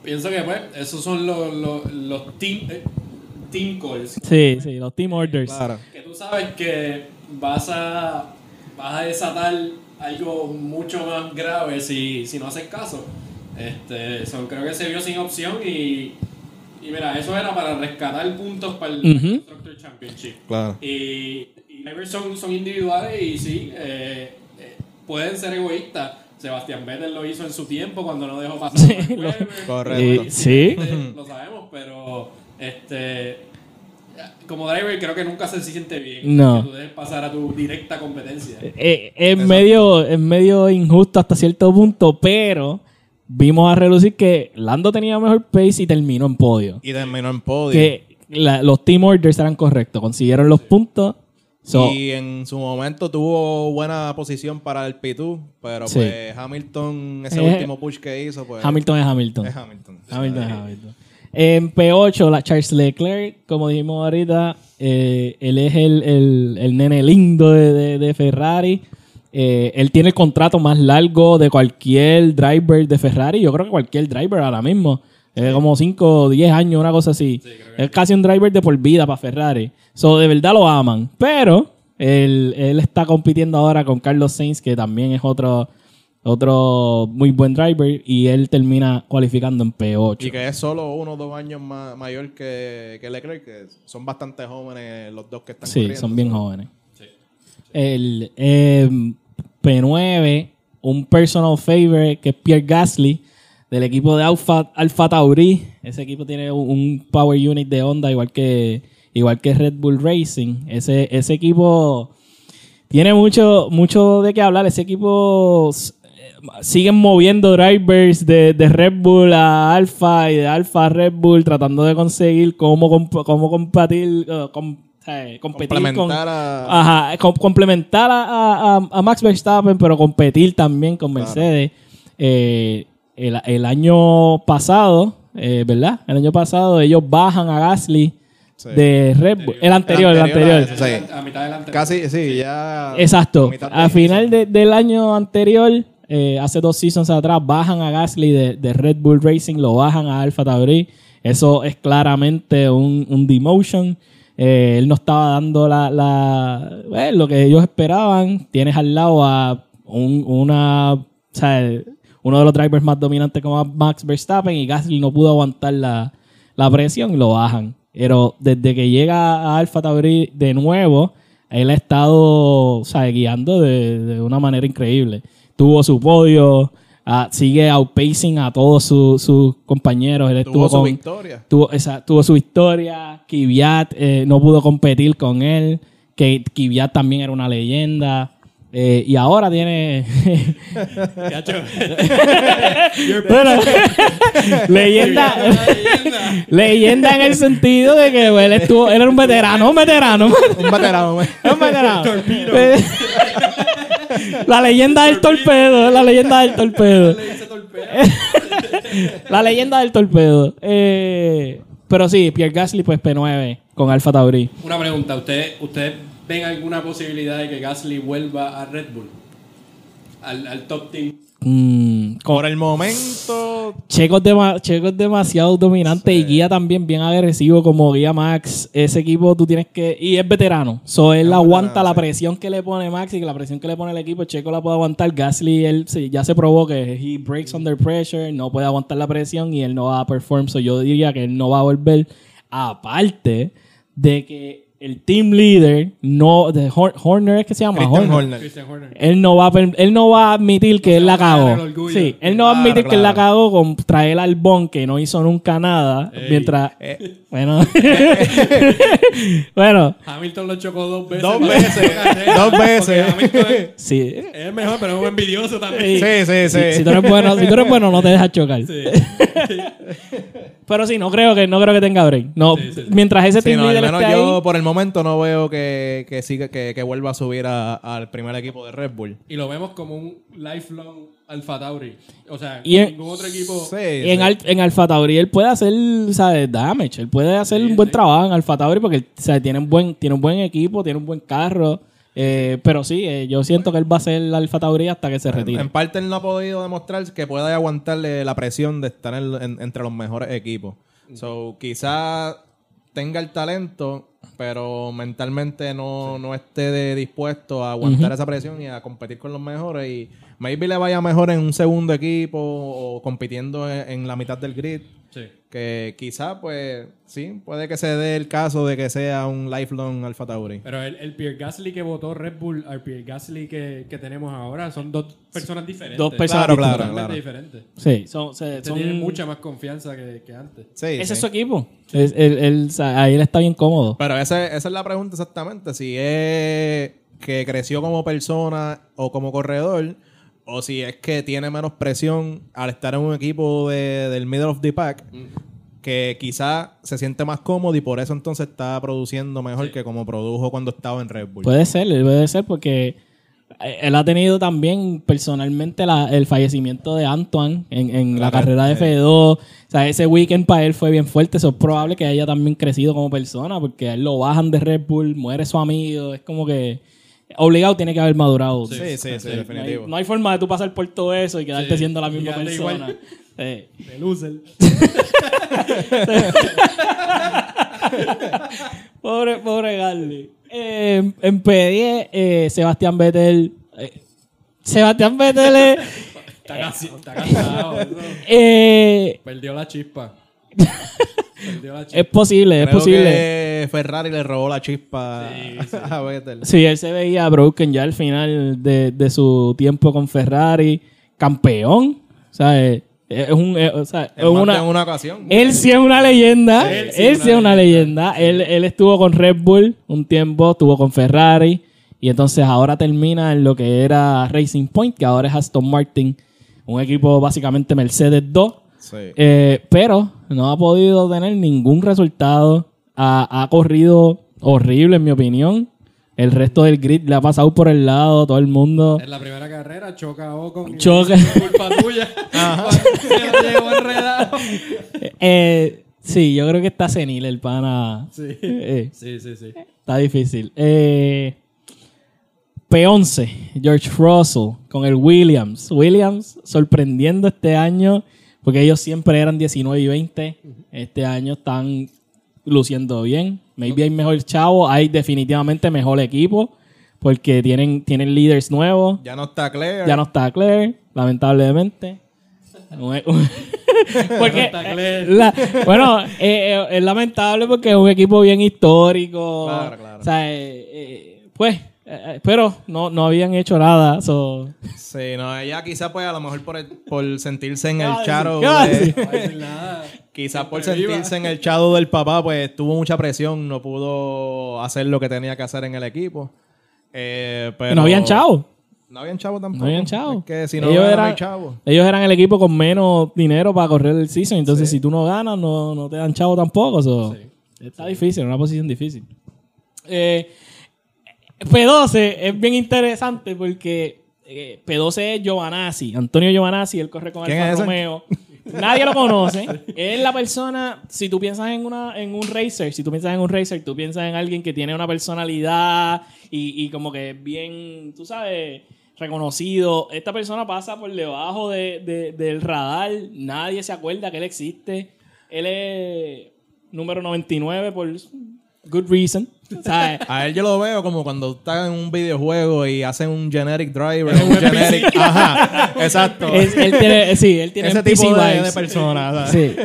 pienso que pues, esos son los, los, los team, eh, team calls. Sí, sí, los team orders. Claro. Que tú sabes que vas a, vas a desatar algo mucho más grave si, si no haces caso. Este, so, creo que se vio sin opción y, y mira, eso era para rescatar puntos para el. Constructor Championship. Claro. Y, y son, son individuales y sí, eh, eh, pueden ser egoístas. Sebastián Vettel lo hizo en su tiempo cuando no dejó pasar. a Mark lo-. Correcto. Y- sí. Este, lo sabemos, pero este como driver creo que nunca se siente bien No. que tú dejes pasar a tu directa competencia. Eh, es, medio, es medio injusto hasta cierto punto, pero vimos a relucir que Lando tenía mejor pace y terminó en podio. Y terminó en podio. Que la- los team orders eran correctos, consiguieron los puntos. So, y en su momento tuvo buena posición para el P2, pero Sí. pues Hamilton, ese Eh, último push que hizo, pues Hamilton es Hamilton. es Hamilton. Hamilton es Hamilton. En P8, la Charles Leclerc, como dijimos ahorita, eh, él es el, el- el nene lindo de, de- de Ferrari. Eh, él tiene el contrato más largo de cualquier driver de Ferrari. Yo creo que cualquier driver ahora mismo. Es como 5 o 10 años, una cosa así. es casi un driver de por vida para Ferrari. So, de verdad lo aman. Pero él, él está compitiendo ahora con Carlos Sainz, que también es otro, otro muy buen driver. Y él termina cualificando en P8. Y que es solo uno o dos años más mayor que, que Leclerc, que son bastante jóvenes los dos que están Sí, son bien jóvenes. El eh, P9, un personal favorite que es Pierre Gasly del equipo de Alfa, Alfa Tauri. Ese equipo tiene un, un power unit de Honda igual que igual que Red Bull Racing. Ese, ese equipo tiene mucho mucho de qué hablar. Ese equipo eh, siguen moviendo drivers de, de Red Bull a Alfa y de Alfa a Red Bull tratando de conseguir cómo, comp- cómo competir, eh, com- con, Complementar a... Ajá, com- complementar a, a- a- a Max Verstappen, pero competir también con Mercedes. Eh, el, el año pasado, eh, ¿verdad? El año pasado ellos bajan a Gasly Sí. de Red Bull. El anterior, el anterior a anterior. Sí. A mitad delante. Casi, sí, ya... Exacto. Al final de- del año anterior, eh, hace dos seasons atrás, bajan a Gasly de, de Red Bull Racing, lo bajan a Alfa Tauri. Eso es claramente un, un demotion. Eh, él no estaba dando la, la- eh, lo que ellos esperaban. Tienes al lado a un- una, o sea, uno de los drivers más dominantes como Max Verstappen y Gasly no pudo aguantar la, la presión y lo bajan. Pero desde que llega a Alfa Tauri de nuevo, él ha estado o sea, guiando de, de una manera increíble. Tuvo su podio, ah, sigue outpacing a todos sus sus compañeros. Él Tuvo su con, victoria. tuvo, esa- tuvo su historia. Kvyat eh, no pudo competir con él. Que Kvyat también era una leyenda. Eh, y ahora tiene Cacho. bueno, leyenda, leyenda en el sentido de que él estuvo, él era un veterano, un veterano, Un veterano. güey. un veterano. La leyenda del torpedo, la leyenda del torpedo. La leyenda del torpedo. Eh, pero sí, Pierre Gasly, pues P9 con Alfa Tauri. Una pregunta. ¿Ustedes usted ven alguna posibilidad de que Gasly vuelva a Red Bull? Al, al top team. Mm, Por el momento... Checo es, dema- Checo es demasiado dominante y guía también bien agresivo como guía Max. Ese equipo tú tienes que... Y es veterano. So, él aguanta la sí. presión que le pone Max y que la presión que le pone el equipo, Checo la puede aguantar. Gasly, él sí, ya se probó que he breaks under pressure, no puede aguantar la presión y él no va a perform. So, yo diría que él no va a volver. Aparte de que el team leader, no, de Hor- Horner es que se llama Christian Horner. Horner. Christian Horner. Él no va a, él no va a admitir que él la cagó. Sí, él no va a admitir Claro, que él la cagó con traer al Bon que no hizo nunca nada. Ey. Mientras. Eh. Bueno. bueno, Hamilton lo chocó dos veces. Dos veces. Dos veces. Hamilton es- sí. es mejor, pero es un envidioso también. Sí, sí, sí. Si, si tú eres bueno, si tú eres bueno, no te dejas chocar. Sí. Pero sí, no creo que, no creo que tenga break. No, Sí, sí, sí. mientras ese Sí, team no, al menos esté yo ahí. por el momento no veo que, que siga que, que vuelva a subir a- al primer equipo de Red Bull. Y lo vemos como un lifelong Alfa Tauri. O sea, Y en- ningún otro equipo. Sí, Y en, sí. Al- en Alfa Tauri él puede hacer, ¿sabes? Damage. Él puede hacer un buen trabajo en Alfa Tauri porque o sea, tiene, un buen, tiene un buen equipo, tiene un buen carro. Eh, pero sí, eh, yo siento que él va a ser el Alfa Tauri hasta que se retire. En parte él no ha podido demostrar que pueda aguantarle la presión de estar en- en- entre los mejores equipos. So, quizá tenga el talento, pero mentalmente no, no esté de- dispuesto a aguantar esa presión y a competir con los mejores. Y maybe le vaya mejor en un segundo equipo o compitiendo en, en la mitad del grid. Sí. Que quizá, pues, sí, puede que se dé el caso de que sea un lifelong Alfa Tauri. Pero el, el Pierre Gasly que votó Red Bull al Pierre Gasly que, que tenemos ahora son dos personas diferentes. Dos personas Claro, claro, diferentes. Sí, son, se- Este son- tiene mucha más confianza que, que antes. Sí, ese sí. es su equipo. Es- él- ahí él está bien cómodo. Pero ese- esa es la pregunta exactamente. Si es que creció como persona o como corredor, o si es que tiene menos presión al estar en un equipo de- del middle of the pack, que quizá se siente más cómodo y por eso entonces está produciendo mejor que como produjo cuando estaba en Red Bull. Puede ser, puede ser porque él ha tenido también personalmente la- el fallecimiento de Antoine en, en la carrera de F2. O sea, ese weekend para él fue bien fuerte. Eso es probable que haya también crecido como persona porque a él lo bajan de Red Bull, muere su amigo. Es como que obligado tiene que haber madurado. Sí, sí, sí, No hay, definitivo. no hay forma de tú pasar por todo eso y quedarte Sí, siendo la misma persona. igual. Eh, De loser. Pobre, pobre Garly. Eh, en P10, eh, Sebastián Vettel. eh, Sebastián Vettel es, Está, casi, está cansado. eso. eh, Perdió la chispa. Perdió la es chispa. posible, es Creo posible. que Ferrari le robó la chispa Sí, sí. a Vettel. Sí, él se veía broken ya al final de, de su tiempo con Ferrari. Campeón. Sea, es, un. es- o sea, es una, una ocasión. Él sí es una leyenda. Él Él sí es una leyenda. Él, él estuvo con Red Bull un tiempo, estuvo con Ferrari. Y entonces ahora termina en lo que era Racing Point, que ahora es Aston Martin. Un equipo básicamente Mercedes 2. Sí. Eh, pero no ha podido tener ningún resultado. Ha, ha corrido horrible, en mi opinión. El resto del grid le ha pasado por el lado, todo el mundo. En la primera carrera choca Ocon. Choca. Culpa tuya. Enredado. Eh, sí, yo creo que está senil el pana. Sí. Eh, Sí, sí, sí. Está difícil. Eh, P11, George Russell con el Williams. Williams sorprendiendo este año porque ellos siempre eran 19 y 20. Este año están luciendo bien. Maybe hay mejor chavo, hay definitivamente mejor equipo porque tienen, tienen líderes nuevos. Ya no está Claire. Ya no está Claire, lamentablemente. Porque, está Claire. eh, la- bueno, eh, eh, es lamentable porque es un equipo bien histórico. Claro, claro. O sea, eh, pues, eh, eh, pero no, no habían hecho nada. so- Sí, no, ella quizá pues a lo mejor por, el- por sentirse en ¿Qué el charo. de-? No. Quizás por sentirse en el chado del papá, pues tuvo mucha presión, no pudo hacer lo que tenía que hacer en el equipo. Eh, pero No habían chavo. No habían chavo tampoco. No habían chavo. Es que si no ellos, eran, chavo. ellos eran el equipo con menos dinero para correr el season. Entonces, si tú no ganas, no, no te dan chavo tampoco. so, Está difícil, una posición difícil. Eh, P12 es bien interesante porque eh, P12 es Giovanazzi, Antonio Giovanazzi, él corre con ¿Quién Alfa? Romeo. Nadie lo conoce. Es la persona, si tú piensas en una en un racer, si tú piensas en un racer, tú piensas en alguien que tiene una personalidad y, y como que es bien, tú sabes, reconocido. Esta persona pasa por debajo de- de- del radar, nadie se acuerda que él existe. Él es número 99 por good reason. ¿Sabes? A él yo lo veo como cuando está en un videojuego y hacen un generic driver, un generic. Ajá, exacto. Es- él tiene, sí, él tiene Ese tipo de, de persona. ¿sabes? Sí.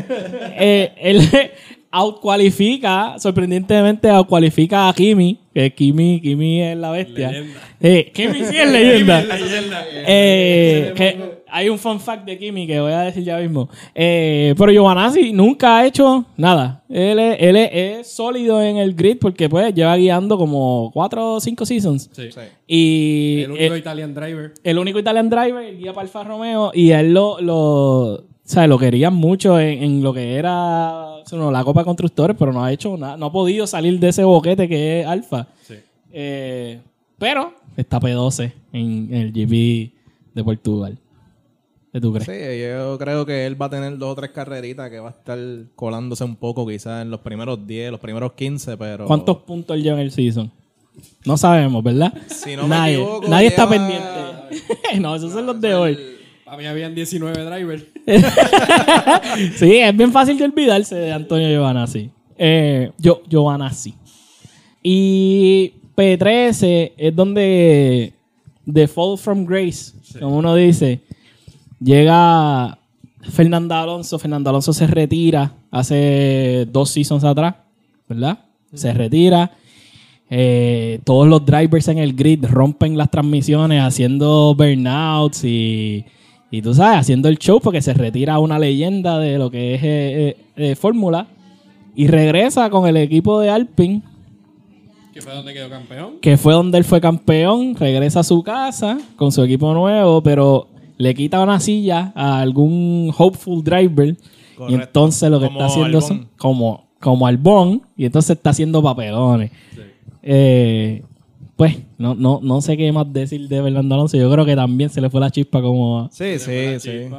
Eh, él outcualifica, sorprendentemente outcualifica a Kimi, que Kimi, Kimi es la bestia. Leyenda. Eh, Kimi sí es leyenda. Leyenda. Eh, que hay un fun fact de Kimi que voy a decir ya mismo. Eh, pero Giovanazzi nunca ha hecho nada. Él, es, él es, es sólido en el grid porque pues lleva guiando como 4 o 5 seasons. Sí. Sí. Y El único eh, Italian driver. el único Italian driver, guía para Alfa Romeo, y él lo, lo, o sea, lo querían mucho en, en lo que era o sea, no, la Copa de Constructores, pero no ha hecho nada, no ha podido salir de ese boquete que es Alfa. Sí. Eh, pero está P12 en, en el GP de Portugal. ¿Qué tú crees? Sí, yo creo que él va a tener dos o tres carreritas que va a estar colándose un poco, quizás en los primeros 10, los primeros 15, pero. ¿Cuántos puntos lleva en el season? No sabemos, ¿verdad? Si no me nadie equivoco, nadie está pendiente. no, esos son los de hoy. Para mí habían 19 drivers. Sí, es bien fácil de olvidarse de Antonio Giovanazzi. Eh, yo, Giovanazzi. Y P13 es donde The Fall from Grace, como uno dice, llega Fernando Alonso. Fernando Alonso se retira hace dos seasons atrás, ¿verdad? Se retira. Eh, todos los drivers en el grid rompen las transmisiones haciendo burnouts y, y tú sabes, haciendo el show porque se retira una leyenda de lo que es eh, eh, Fórmula y regresa con el equipo de Alpine, Que fue donde quedó campeón. que fue donde él fue campeón, regresa a su casa con su equipo nuevo, pero le quita una silla a algún hopeful driver y entonces lo que Como está haciendo son como, como Albón y entonces está haciendo papelones. Eh, pues, no, no, no sé qué más decir de Fernando Alonso. Yo creo que también se le fue la chispa como... Sí, sí, sí.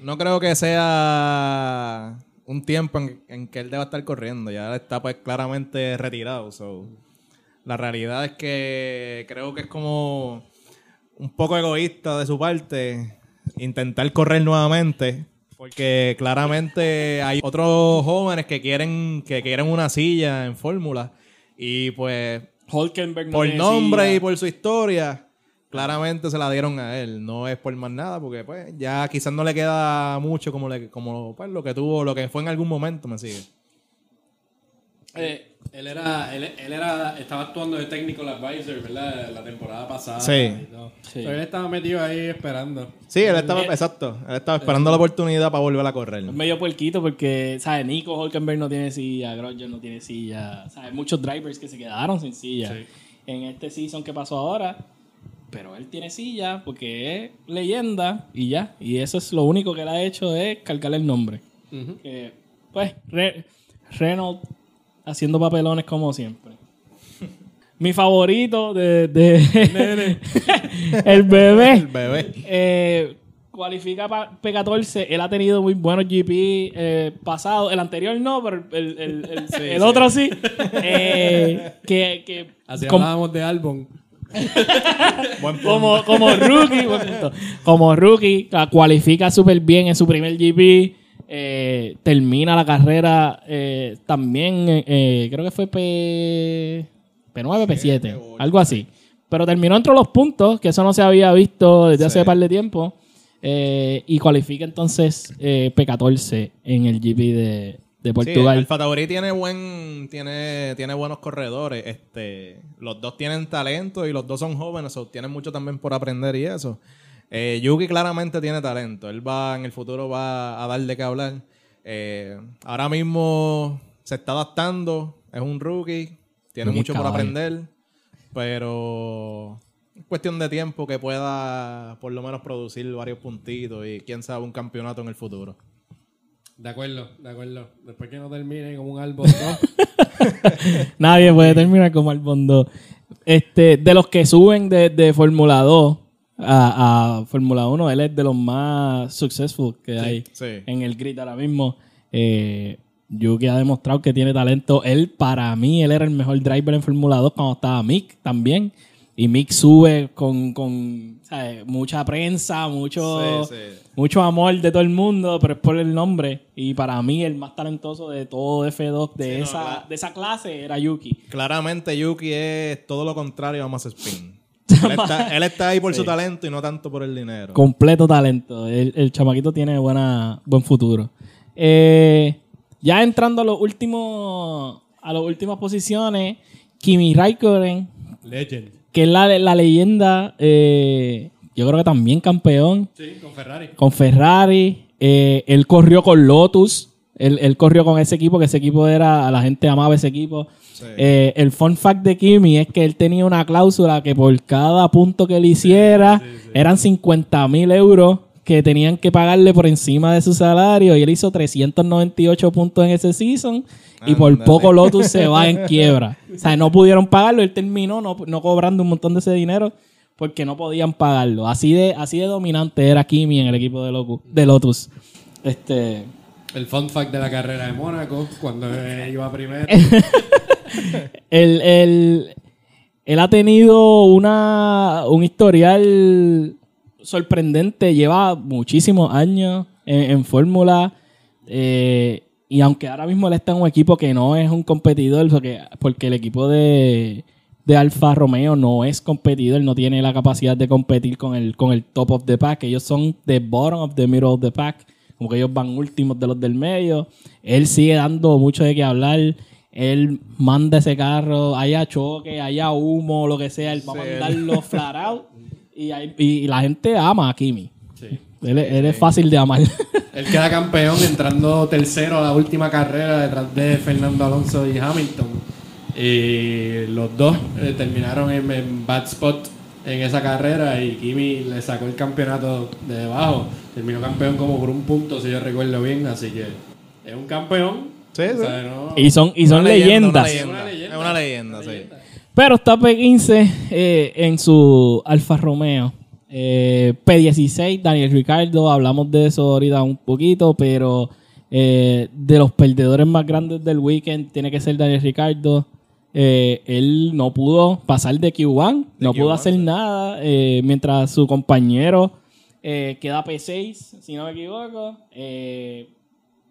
No creo que sea un tiempo en, en que él deba estar corriendo. Ya está pues claramente retirado. so. La realidad es que creo que es como un poco egoísta de su parte intentar correr nuevamente. Porque claramente hay otros jóvenes que quieren, que quieren una silla en fórmula. Y pues Hulkenberg no por nombre silla. y por su historia, claramente se la dieron a él. No es por más nada, porque pues ya quizás no le queda mucho como, le, como pues, lo que tuvo, lo que fue en algún momento, me sigue. Eh, él era, él, él era, estaba actuando de technical advisor, ¿verdad? La temporada pasada. Sí. Pero él estaba metido ahí esperando. Sí, él estaba, exacto, él estaba esperando la oportunidad para volver a correr. Es medio puerquito porque, ¿sabes? Nico Hulkenberg no tiene silla, Grosjean no tiene silla, ¿sabes? Muchos drivers que se quedaron sin silla Sí. en este season que pasó ahora. Pero él tiene silla porque es leyenda y ya. Y eso es lo único que él ha hecho es cargarle el nombre. Que, pues, Re- Renault haciendo papelones como siempre. Mi favorito de, de- el bebé. El bebé. Eh, cualifica para P14. Él ha tenido muy buenos GP eh, pasados. El anterior no, pero el, el- el- el otro sí. Eh, que, que Así com- hablábamos de álbum. Como, como rookie, como rookie, la cualifica súper bien en su primer GP. Eh, termina la carrera eh, también, eh, creo que fue P, P9, P7, algo así. Pero terminó entre los puntos, que eso no se había visto desde hace Sí. un par de tiempo. y cualifica entonces eh, P14 en el GP de, de Sí, Portugal. el Fatauri tiene buen, tiene, tiene buenos corredores. Este, los dos tienen talento y los dos son jóvenes, o tienen mucho también por aprender y eso. Eh, Yuki claramente tiene talento. Él va, en el futuro va a dar de qué hablar. Eh, ahora mismo se está adaptando, es un rookie, tiene mucho por aprender, pero es cuestión de tiempo que pueda por lo menos producir varios puntitos y quién sabe un campeonato en el futuro. De acuerdo, de acuerdo. Después que no termine como un álbum, ¿no? Nadie puede terminar como Albon 2. Este, de los que suben de, de Fórmula 2 a, a Fórmula 1, él es de los más successful que hay sí. en el grid ahora mismo. Eh, Yuki ha demostrado que tiene talento. Él, para mí, él era el mejor driver en Fórmula 2 cuando estaba Mick también. Y Mick sube con, con ¿sabes? mucha prensa, mucho, Sí, sí. mucho amor de todo el mundo, pero es por el nombre. Y para mí, el más talentoso de todo F2 de, Sí, no, esa, claro. de esa clase era Yuki. Claramente Yuki es todo lo contrario a Mass Spin. Él, está, él está ahí por su talento y no tanto por el dinero. Completo talento. El, el chamaquito tiene buena, buen futuro. Eh, ya entrando a los últimos, a las últimas posiciones, Kimi Raikkonen, Legend. que es la, la leyenda, eh, yo creo que también campeón Sí, con Ferrari. con Ferrari. eh, él corrió con Lotus. Él, él corrió con ese equipo, que ese equipo era, la gente amaba ese equipo. Eh, el fun fact de Kimi es que él tenía una cláusula que por cada punto que él hiciera eran 50 mil euros que tenían que pagarle por encima de su salario y él hizo 398 puntos en ese season y por poco Lotus se va en quiebra. O sea, no pudieron pagarlo, él terminó no, no cobrando un montón de ese dinero porque no podían pagarlo. Así de, así de dominante era Kimi en el equipo de, Locu- de Lotus. Este, El fun fact de la carrera de Mónaco, cuando iba primero. él, él- él ha tenido una, un historial sorprendente, lleva muchísimos años en, Fórmula. eh, y aunque ahora mismo él está en un equipo que no es un competidor, porque, porque el equipo de, de Alfa Romeo no es competidor, no tiene la capacidad de competir con el, con el top of the pack. Ellos son the bottom of the middle of the pack, como que ellos van últimos de los del medio. Él sigue dando mucho de qué hablar. Él manda ese carro, haya choque, haya humo, lo que sea, él va a mandarlo out. Y, hay- y la gente ama a Kimi. Sí. Él, es- él es fácil de amar. Él queda campeón entrando tercero a la última carrera detrás de Fernando Alonso y Hamilton. Y los dos eh, terminaron en, en bad spot en esa carrera y Kimi le sacó el campeonato de debajo. Terminó campeón como por un punto, si yo recuerdo bien. Así que es un campeón. Sí, O sí. sea, no- y son, y son Una leyenda, leyendas. una leyenda. Es una leyenda, sí. Pero está P15 eh, en su Alfa Romeo. Eh, P16, Daniel Ricardo, hablamos de eso ahorita un poquito, pero eh, de los perdedores más grandes del weekend tiene que ser Daniel Ricardo. Eh, él no pudo pasar de Q1, no pudo Q1, hacer nada, eh, mientras su compañero eh, queda P6, si no me equivoco. Eh,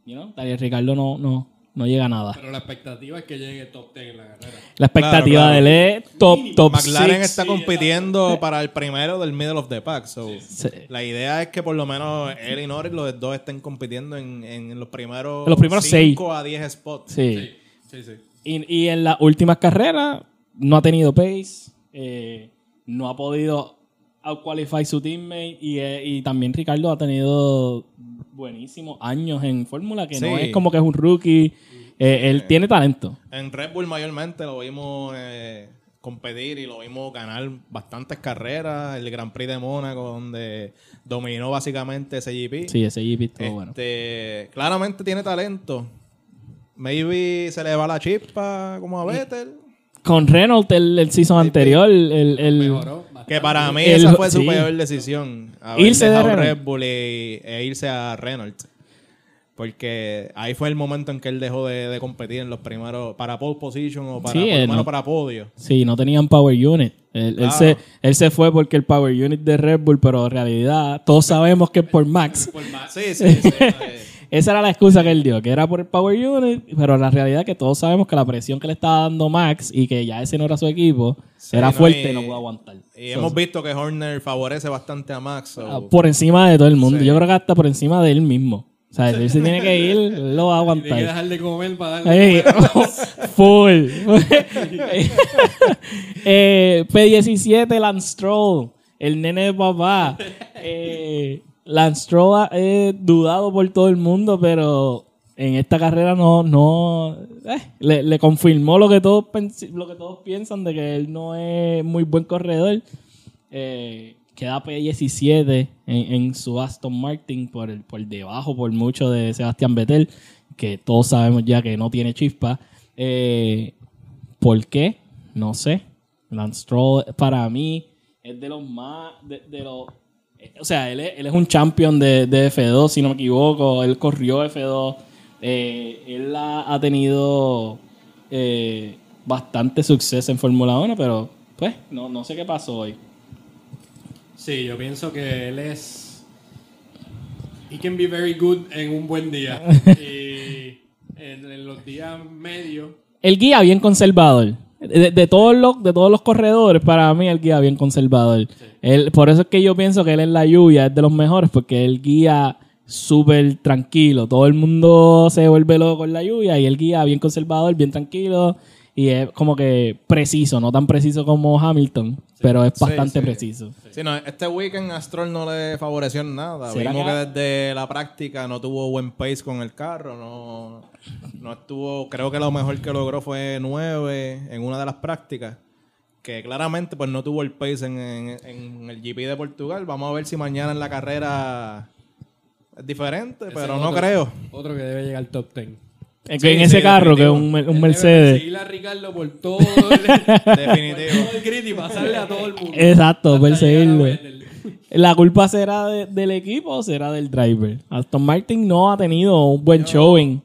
you know, Daniel Ricardo no, no, no llega a nada. Pero la expectativa es que llegue top 10 en la carrera. La expectativa Claro, claro. de él es top, top McLaren six. está compitiendo para el primero del middle of the pack. so, Sí. La idea es que por lo menos él y Norris, los dos, estén compitiendo en, en los primeros En los primeros 5 a 10 spots. Sí. Sí, sí, sí. Y, y en las últimas carreras no ha tenido pace, eh, no ha podido outqualify su teammate y, eh, y también Ricardo ha tenido buenísimos años en Fórmula, que no es como que es un rookie. Eh, él tiene talento. En Red Bull mayormente lo vimos eh, competir y lo vimos ganar bastantes carreras. El Grand Prix de Mónaco, donde dominó básicamente ese GP. Sí, ese GP estuvo bueno. Este, Claramente tiene talento. Maybe se le va la chispa como a Vettel. Con Reynolds el, el season anterior, el, el-. Que para mí El- esa fue su sí. peor decisión. Irse de. Red Bull y, e irse a Reynolds. Porque ahí fue el momento en que él dejó de, de competir en los primeros, para pole position o para, Sí, por no. para podio. Sí, no tenían power unit. Él, se, él se fue porque el power unit de Red Bull, pero en realidad todos sabemos que es por Max. Por más. Sí, sí, sí. Esa era la excusa que él dio, que era por el Power Unit, pero la realidad es que todos sabemos que la presión que le estaba dando Max y que ya ese no era su equipo, Sí, era no, fuerte y, y- no pudo aguantar. y So, hemos visto que Horner favorece bastante a Max. so- ah, por encima de todo el mundo. Sí. Yo creo que hasta por encima de él mismo. O sea, él se tiene que ir, lo va a Tiene que aguantar. dejar de comer para darle. Ey, full. eh, P17, Lance Stroll, el nene de papá. Eh, Lance Stroll es dudado por todo el mundo, pero en esta carrera no, no eh, le, le confirmó lo que todos lo que todos piensan de que él no es muy buen corredor. Eh, queda P17 en, en su Aston Martin por, el, por debajo, por mucho de Sebastián Vettel, que todos sabemos ya que no tiene chispa. Eh, ¿Por qué? No sé. Lance Stroll para mí es de los más... De, de los, o sea, él es, él es un champion de, de F2, si no me equivoco. Él corrió F2. Eh, él ha, ha tenido eh, bastante suceso en Fórmula 1, pero pues no, no sé qué pasó hoy. Sí, yo pienso que él es. He can be very good en un buen día. y en, en los días medios. El guía bien conservador. De, de todos los, de todos los corredores, para mí el guía bien conservador. Él- por eso es que yo pienso que él en la lluvia es de los mejores, porque él guía súper tranquilo. Todo el mundo se vuelve loco en la lluvia y él guía bien conservador, bien tranquilo. Y es como que preciso, no tan preciso como Hamilton, pero es bastante sí. preciso. Sí, no, este weekend a Stroll no le favoreció en nada. ¿Será Vimos que- que desde la práctica no tuvo buen pace con el carro. No, no estuvo, creo que lo mejor que logró fue 9 en una de las prácticas. Que claramente pues no tuvo el pace en, en- en el GP de Portugal. Vamos a ver si mañana en la carrera es diferente, Ese pero es no creo. Otro que debe llegar al top 10. Es Sí, que en sí, ese carro, que es un, un Mercedes. perseguir a Ricardo por todo el, Definitivo. todo el grid y pasarle a todo el mundo. Exacto, perseguirlo. ¿La culpa será de- del equipo o será del driver? Aston Martin no ha tenido un buen showing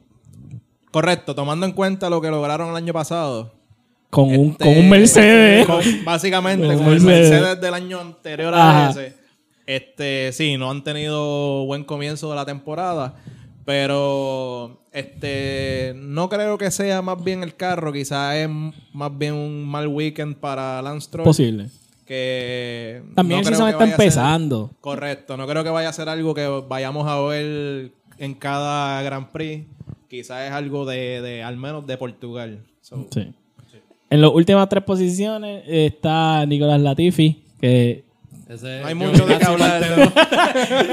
Correcto, tomando en cuenta lo que lograron el año pasado. con, un, Este, con un Mercedes. con- básicamente, Con con el Mercedes. Mercedes del año anterior a Ajá. ese. Este, sí, no han tenido buen comienzo de la temporada. Pero este no creo que sea más bien el carro, quizás es más bien un mal weekend para Lance Stroll. Posible. Que También no el season está ser- empezando. correcto, no creo que vaya a ser algo que vayamos a ver en cada Grand Prix. Quizás es algo de, de al menos de Portugal. So, Sí. En las últimas tres posiciones está Nicolás Latifi, que Ese- No hay mucho de qué hablar.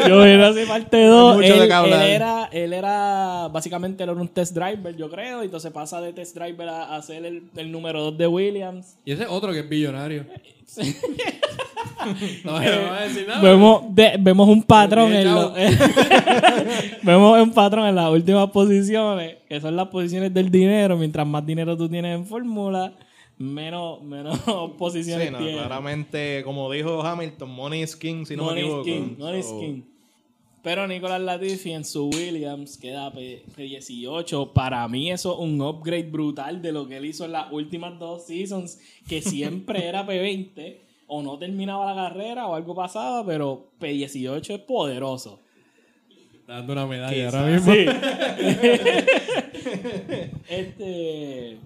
yo era así parte 2. mucho Él, de qué hablar. él era, él era, básicamente él era un test driver, yo creo, y entonces pasa de test driver a, a ser el, el número 2 de Williams. Y ese es otro que es billonario. no, no voy a decir nada. Vemos, de- vemos un patrón en lo- vemos un patrón en las últimas posiciones, que son las posiciones del dinero. Mientras más dinero tú tienes en fórmula, menos, menos posiciones Sí, no, tiene. claramente, como dijo Hamilton, money is king, si no Money me is equivoco. king, money is So, king. Pero Nicolás Latifi en su Williams queda P- P18. Para mí eso es un upgrade brutal de lo que él hizo en las últimas dos seasons, que siempre era P20 o no terminaba la carrera o algo pasaba, pero P18 es poderoso. Dando una medalla ahora mismo. Este,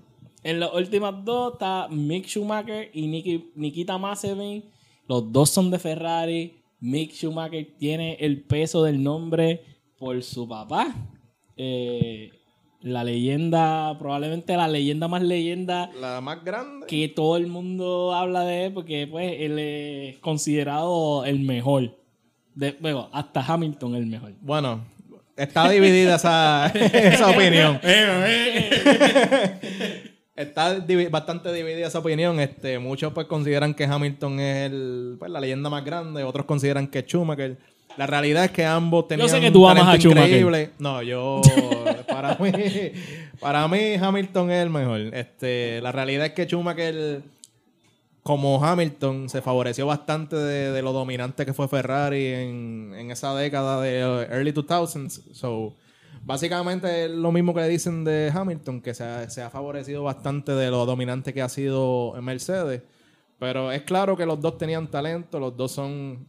en las últimas dos está Mick Schumacher y Niki- Nikita Mazepin. Los dos son de Ferrari. Mick Schumacher tiene el peso del nombre por su papá. Eh, la leyenda, probablemente la leyenda más leyenda La más grande. que todo el mundo habla de él porque pues él es considerado el mejor. De, bueno, hasta Hamilton el mejor. Bueno, está dividida esa, esa opinión. Está bastante dividida esa opinión. Este, muchos pues consideran que Hamilton es el, pues, la leyenda más grande, otros consideran que es Schumacher. La realidad es que ambos tenían sé que un tú amas a increíble. No, yo para mí para mí Hamilton es el mejor. Este, la realidad es que Schumacher como Hamilton se favoreció bastante de, de lo dominante que fue Ferrari en, en esa década de uh, early 2000s. So, básicamente es lo mismo que le dicen de Hamilton, que se ha, se ha favorecido bastante de lo dominante que ha sido Mercedes. Pero es claro que los dos tenían talento, los dos son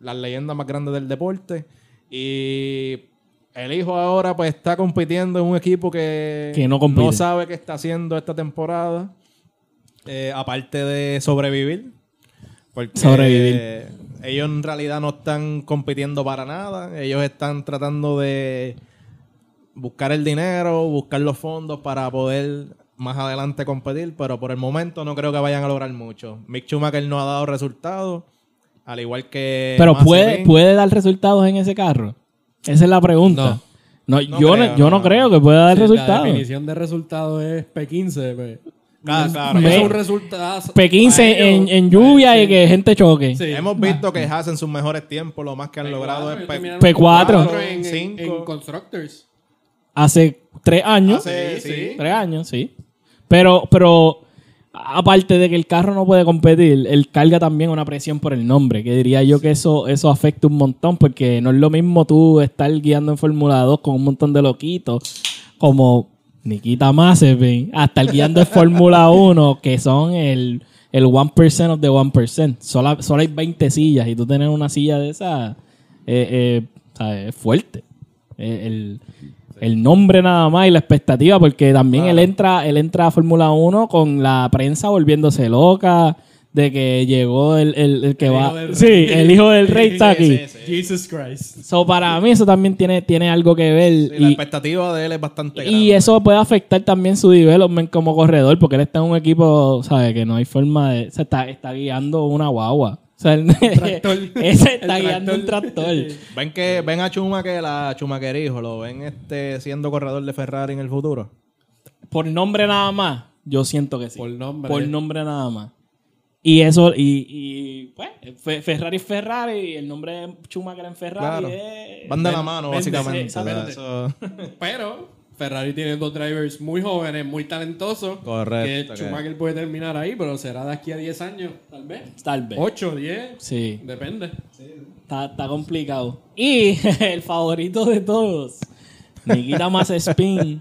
las leyendas más grandes del deporte. Y el hijo ahora pues está compitiendo en un equipo que, Que no compite. sabe qué está haciendo esta temporada. Eh, aparte de sobrevivir. Porque Sobrevivir. eh, ellos en realidad no están compitiendo para nada. Ellos están tratando de buscar el dinero, buscar los fondos para poder más adelante competir, pero por el momento no creo que vayan a lograr mucho. Mick Schumacher no ha dado resultados, al igual que Pero Mazepin. puede, puede dar resultados en ese carro. Esa es la pregunta. No, No yo, creo, no, yo no, no. creo que pueda dar Sí, La resultados. definición de resultado es P15. pues. Claro, claro. Es un resultado. P15 para ellos, en, en lluvia sí. y que gente choque. Sí. Hemos visto que hacen sus mejores tiempos, lo más que han P4, logrado es ellos pe- terminaron P4. con en, en, Cinco. en Constructors. Hace tres años. Hace- Sí, sí. sí. Tres años, sí. Pero, pero aparte de que el carro no puede competir, él carga también una presión por el nombre, que diría yo que eso, eso afecta un montón, porque no es lo mismo tú estar guiando en Fórmula 2 con un montón de loquitos, como Nikita Mazepin, hasta el guiando en Fórmula 1, que son el, el 1% of the 1%. Solo, solo hay 20 sillas y tú tener una silla de esa eh, eh, ¿sabes? es fuerte. Eh, el, el nombre nada más y la expectativa, porque también él entra, él entra a Fórmula 1 con la prensa volviéndose loca de que llegó el, el- el que El va. sí, el hijo del rey está aquí. sí, sí. Jesus Christ. So, para mí eso también tiene, tiene algo que ver. Sí, la y, expectativa de él es bastante grande. y eso puede afectar también su development como corredor, porque él está en un equipo, ¿sabes? Que no hay forma de. Se está, está guiando una guagua. O sea, tractor. ese está El guiando un tractor. Ven que ven a Schumacher, a Schumacher hijo, lo ven este siendo corredor de Ferrari en el futuro. Por nombre nada más, yo siento que sí. Por nombre. Por nombre nada más. Y eso, y, y pues, Fe- Ferrari es Ferrari, y el nombre de Schumacher en Ferrari Claro. es... Van de la mano, básicamente. Pero Ferrari tiene dos drivers muy jóvenes, muy talentosos. Correcto, Que que- Schumacher puede terminar ahí, pero será de aquí a 10 años, tal vez. Tal vez. 8, 10. Sí, Depende. está, está complicado. Y el favorito de todos, Nikita Mazepin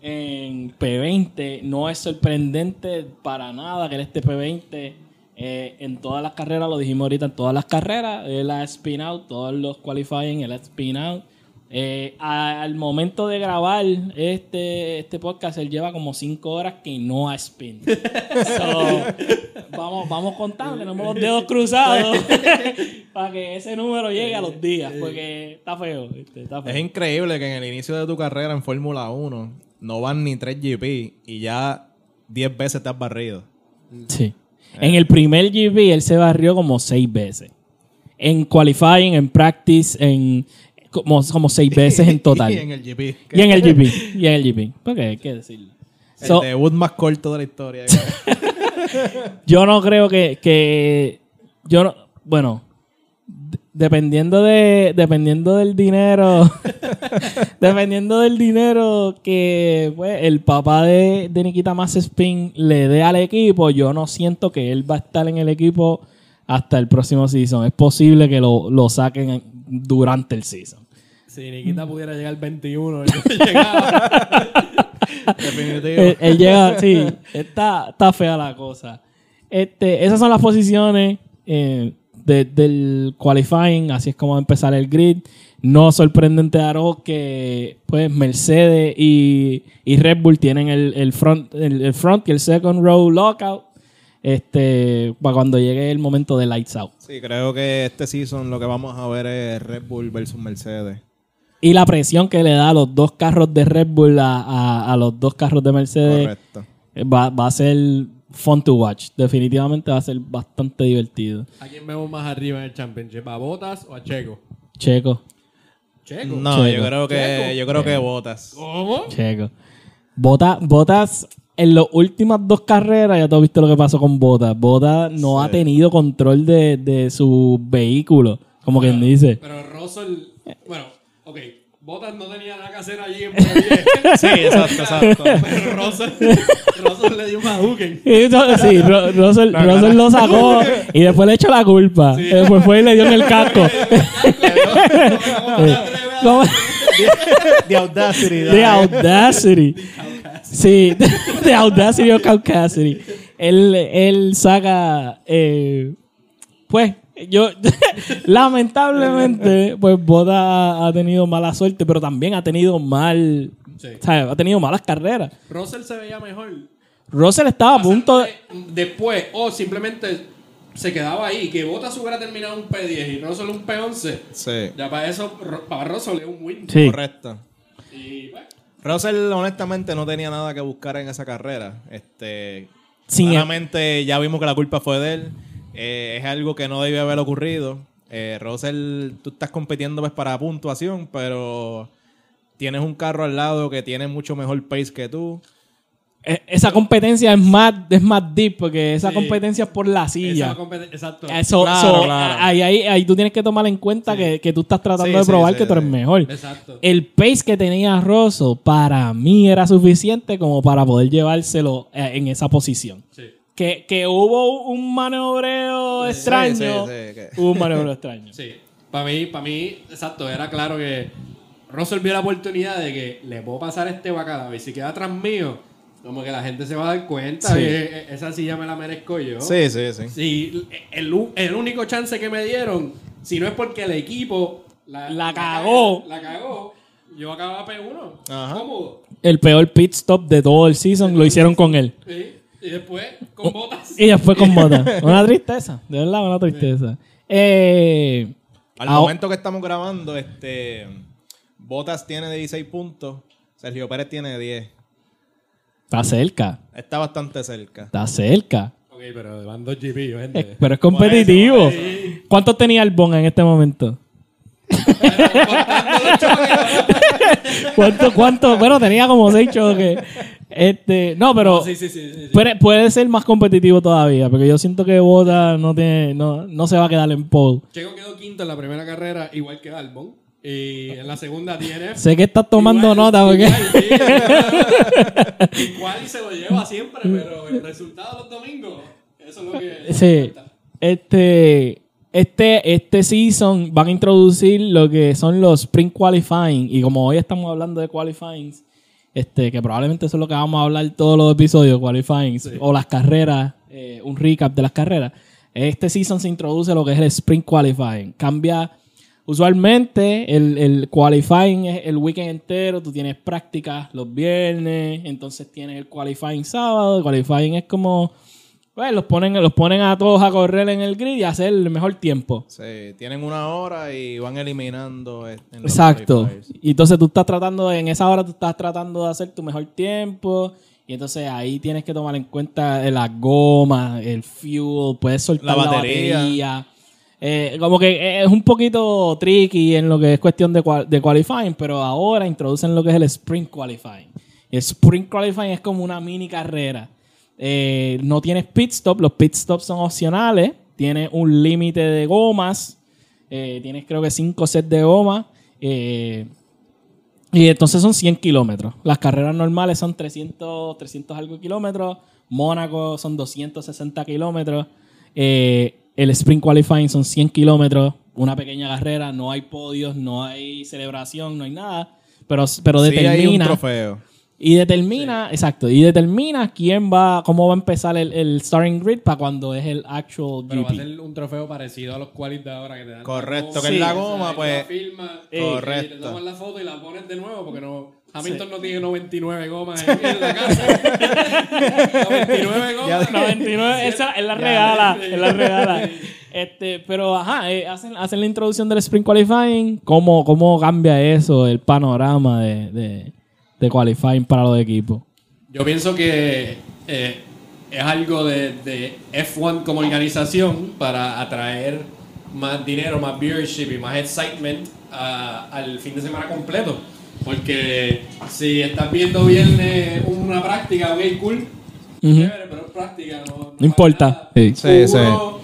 en P20. No es sorprendente para nada que él esté P20. Eh, en todas las carreras, lo dijimos ahorita, en todas las carreras, él ha spin out, todos los qualifying, él ha spin out. Eh, a- al momento de grabar este, este podcast, él lleva como 5 horas que no ha spin. So, vamos, vamos contando, tenemos los dedos cruzados para que ese número llegue a los días, porque está feo. este, está feo. Es increíble que en el inicio de tu carrera en Fórmula 1 no van ni 3 GP y ya 10 veces te has barrido. Sí. En el primer GP él se barrió como seis veces. En qualifying, en practice, en como, como seis veces en total. y en el GP. Y en el GP. Y en el GP. Porque hay que decirlo. El So, debut más corto de la historia. yo no creo que, que- Yo no. Bueno. dependiendo de dependiendo del dinero dependiendo del dinero que pues, el papá de, de Nikita Mazepin le dé al equipo yo no siento que él va a estar en el equipo hasta el próximo season es posible que lo, lo saquen en- durante el season. Si Nikita pudiera llegar al 21, él no llegaba. Definitivo. él, él llega sí está, está fea la cosa. Este esas son las posiciones eh, de- del qualifying así es como va a empezar el grid. No sorprendente Aro que pues Mercedes y, y Red Bull tienen el, el front el, el front y el second row lockout este para cuando llegue el momento de lights out Sí, creo que este season lo que vamos a ver es Red Bull versus Mercedes. y la presión que le da a los dos carros de Red Bull a, a- a los dos carros de Mercedes Correcto. Eh, Va, va a ser fun to watch. Definitivamente va a ser bastante divertido. ¿A quién vemos más arriba en el Championship? ¿A Botas o a Checo? Checo, Checo. No, Checo. yo creo que Checo. yo creo que botas. ¿Cómo? Checo. Bota, Botas, en las últimas dos carreras, ya tú has visto lo que pasó con Botas. Botas no Sí. ha tenido control de, de su vehículo, como quien dice. Pero Russell, bueno, ok, Botas no tenía nada que hacer allí en P10. Sí, exacto, exacto. Pero Russell, Russell le dio un eso- Sí, Ro- Russell, Russell lo sacó y después le echó la culpa. Después fue y le dio en el casco. The Audacity. The Audacity. Sí, The Audacity o Caucasity. Él, él saca. eh, pues, yo. lamentablemente, pues Boda ha tenido mala suerte, pero también ha tenido mal. Sí. o sea, ha tenido malas carreras. Russell se veía mejor. Russell estaba a punto de. Después, o simplemente se quedaba ahí. Que Botas hubiera terminado un P10 y Russell un P11. Sí, Ya para eso, para Russell es un win. Sí. correcto. Y pues, Russell honestamente no tenía nada que buscar en esa carrera. Este, Sin- claramente ya vimos que la culpa fue de él. Eh, es algo que no debió haber ocurrido. Eh, Russell, tú estás compitiendo pues, para puntuación, pero tienes un carro al lado que tiene mucho mejor pace que tú. Eh, Esa competencia es más, es más deep, porque esa Sí. competencia es por la esa silla. Exacto. Eso, Claro, so, claro. Ahí, ahí, ahí tú tienes que tomar en cuenta que, que tú estás tratando Sí, de probar sí, que tú eres sí. mejor. Exacto. El pace que tenía Rosso para mí era suficiente como para poder llevárselo eh, en esa posición. Sí. Que, que hubo un maniobreo extraño. sí, sí, que- Hubo un maniobreo extraño. Sí. Para mí, para mí, exacto, era claro que Russell vio la oportunidad de que le puedo pasar este bacalao y si queda atrás mío, como que la gente se va a dar cuenta. Sí. y, eh, esa silla me la merezco yo. Sí, sí, sí. Sí, el, el único chance que me dieron, si no es porque el equipo la, La cagó. La, cagó. Yo acababa P1. Ajá. Cómodo. El peor pit stop de todo el season lo hicieron con él. Sí. Y después, con botas. Y después con Bota. Una tristeza. De verdad, una tristeza. Eh, Al ah, momento que estamos grabando, este Botas tiene 16 puntos, Sergio Pérez tiene 10. Está cerca. Está bastante cerca. Está cerca. Ok, pero van dos GP, gente. Eh, Pero es competitivo. Por eso, ahí. ¿Cuántos tenía el Bon en este momento? ¿Cuánto, cuánto? Bueno, tenía como seis choques. Este, no, pero Sí, sí, sí. sí, sí. puede, puede ser más competitivo todavía, porque yo siento que Bota no tiene, no, no se va a quedar en pole. Checo quedó quinto en la primera carrera, igual que Albon. Y en la segunda tiene. Sé que estás tomando nota porque Igual. Igual y se lo lleva siempre, pero el resultado de los domingos, eso es lo que. Sí. Este, este, este season van a introducir lo que son los Spring Qualifying. Y como hoy estamos hablando de Qualifying, este, que probablemente eso es lo que vamos a hablar todos los episodios, Qualifying, o las carreras, eh, un recap de las carreras. Este season se introduce lo que es el Spring Qualifying. Cambia. Usualmente el, el qualifying es el weekend entero, tú tienes prácticas los viernes, entonces tienes el qualifying sábado, el qualifying es como pues los ponen, los ponen a todos a correr en el grid y a hacer el mejor tiempo. Sí, tienen una hora y van eliminando. en los Exacto. Y entonces tú estás tratando, de- en esa hora tú estás tratando de hacer tu mejor tiempo. Y entonces ahí tienes que tomar en cuenta eh, la goma, el fuel, puedes soltar La la batería. Eh, como que es un poquito tricky en lo que es cuestión de, cual- de qualifying, pero ahora introducen lo que es el sprint qualifying. El sprint qualifying es como una mini carrera. Eh, no tienes pit stop, los pit stops son opcionales, tiene un límite de gomas Eh, tienes creo que 5 sets de goma. eh, y entonces son 100 kilómetros. Las carreras normales son 300, 300 algo kilómetros. Mónaco son 260 kilómetros. El Spring Qualifying son 100 kilómetros. Una pequeña carrera. No hay podios, no hay celebración, no hay nada. Pero, pero Sí, hay un determina. trofeo. Y determina, exacto, y determina quién va, cómo va a empezar el, el starting grid para cuando es el actual Pero va a ser un trofeo parecido a los qualis de ahora que te dan. Correcto, que es la o sea, goma, pues, la filmas, eh, correcto. Y te tomas la foto y la pones de nuevo porque no. Hamilton no tiene 99 gomas en, en la casa. 99 gomas. 99, esa es la regala, es la regala. Este, pero ajá, eh, hacen, hacen la introducción del Spring Qualifying, ¿cómo, cómo cambia eso, el panorama de, de, de qualifying para los equipos? Yo pienso que eh, es algo de, de F1 como organización para atraer más dinero, más viewership y más excitement a- al fin de semana completo. Porque si estás viendo viernes una práctica, ok, cool, chévere, pero es práctica, no, No importa. Sí. Sí,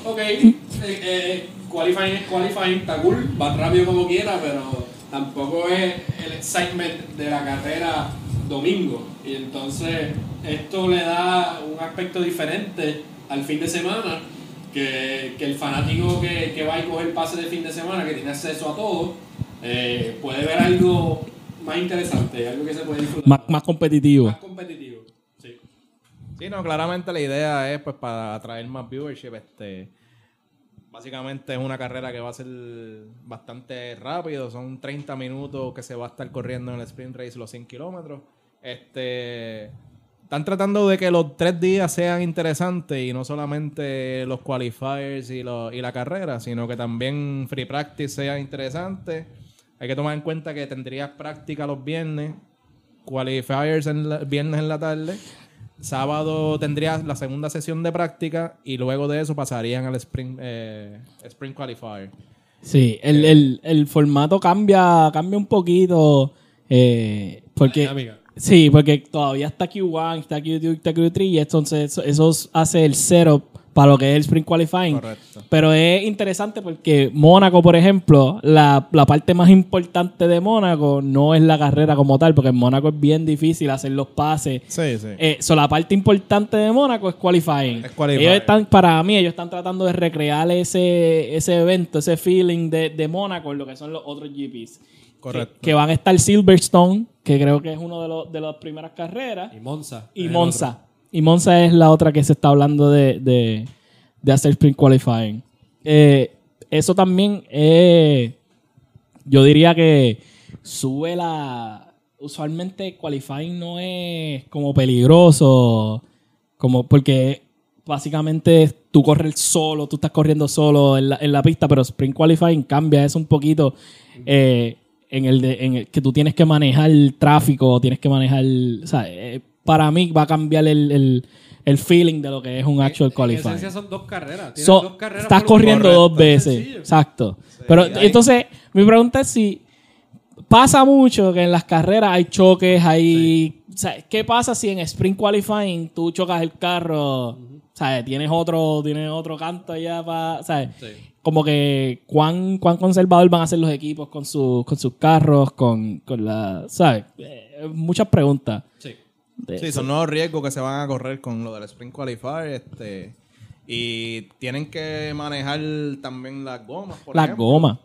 ok, eh, eh, qualifying es qualifying, está cool, va rápido como quiera, pero tampoco es el excitement de la carrera domingo. Y entonces esto le da un aspecto diferente al fin de semana, que, que el fanático que, que va y coge el pase de fin de semana, que tiene acceso a todo, eh, puede ver algo más interesante, algo que se puede disfrutar. Más, más competitivo. Más competitivo. Sí. Sí, no, claramente la idea es pues para atraer más viewership. Este, básicamente es una carrera que va a ser bastante rápido. Son 30 minutos que se va a estar corriendo en el sprint race los 100 kilómetros. Este, están tratando de que los tres días sean interesantes y no solamente los qualifiers y, lo- y la carrera, sino que también free practice sea interesante. Hay que tomar en cuenta que tendrías práctica los viernes, qualifiers en la- viernes en la tarde. Sábado tendrías la segunda sesión de práctica y luego de eso pasarían al Spring, eh, sprint Qualifier. Sí, el, el, el formato cambia, cambia un poquito. eh, porque, dinámica. Sí, porque todavía está Q1, está Q2, está Q3, y entonces eso, eso hace el setup para lo que es el Spring Qualifying. Correcto. Pero es interesante porque Mónaco, por ejemplo, la, la parte más importante de Mónaco no es la carrera como tal, porque en Mónaco es bien difícil hacer los pases. Sí, sí. Eh, so, la parte importante de Mónaco es qualifying. Es qualifying. Ellos están, para mí, ellos están tratando de recrear ese, ese evento, ese feeling de, de Mónaco en lo que son los otros GPs. Correcto. Que, que van a estar Silverstone, que creo que es uno de, los, de las primeras carreras, Y Monza. y Monza. Y Monza es la otra que se está hablando de, de, de hacer sprint qualifying. Eh, eso también eh, yo diría que sube la... Usualmente qualifying no es como peligroso, como porque básicamente tú corres solo, tú estás corriendo solo en la, en la pista, pero sprint qualifying cambia eso un poquito eh, en, el de, en el que tú tienes que manejar el tráfico, tienes que manejar... O sea, eh, para mí va a cambiar el, el, el feeling de lo que es un actual En qualifying. esencia son dos carreras. So, dos carreras estás corriendo Correcto. dos veces. Sencillo. Exacto. Pero entonces, mi pregunta es si pasa mucho que en las carreras hay choques, hay... O sea, ¿qué pasa si en sprint qualifying tú chocas el carro? O sea, tienes otro, tienes otro canto allá para... ¿sabes? Sí. Como que cuán, cuán conservador van a ser los equipos con, sus con sus carros, con, con la... ¿Sabes? Eh, muchas preguntas. Sí. de- Sí, son nuevos riesgos que se van a correr con lo del Sprint Qualifier. Este, y tienen que manejar también las gomas. Por Las ejemplo. gomas.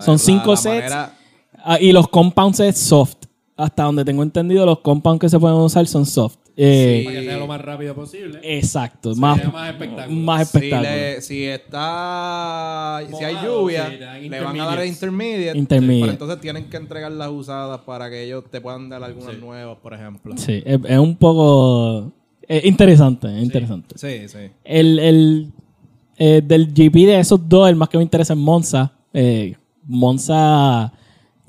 Son La- cinco la sets. manera- Ah, y los compounds es soft. Hasta donde tengo entendido, los compounds que se pueden usar son soft. Eh, Para que sea lo más rápido posible. Exacto. Más, más espectáculo. más Si, le- si está. Si hay lluvia, sí, le van a dar intermediate. Intermediate. Pero entonces tienen que entregar las usadas para que ellos te puedan dar algunas nuevas, por ejemplo. Sí, es, es un poco eh, interesante. es interesante. Sí, sí. El, el, eh, del GP de esos dos, el más que me interesa es Monza. Eh, Monza,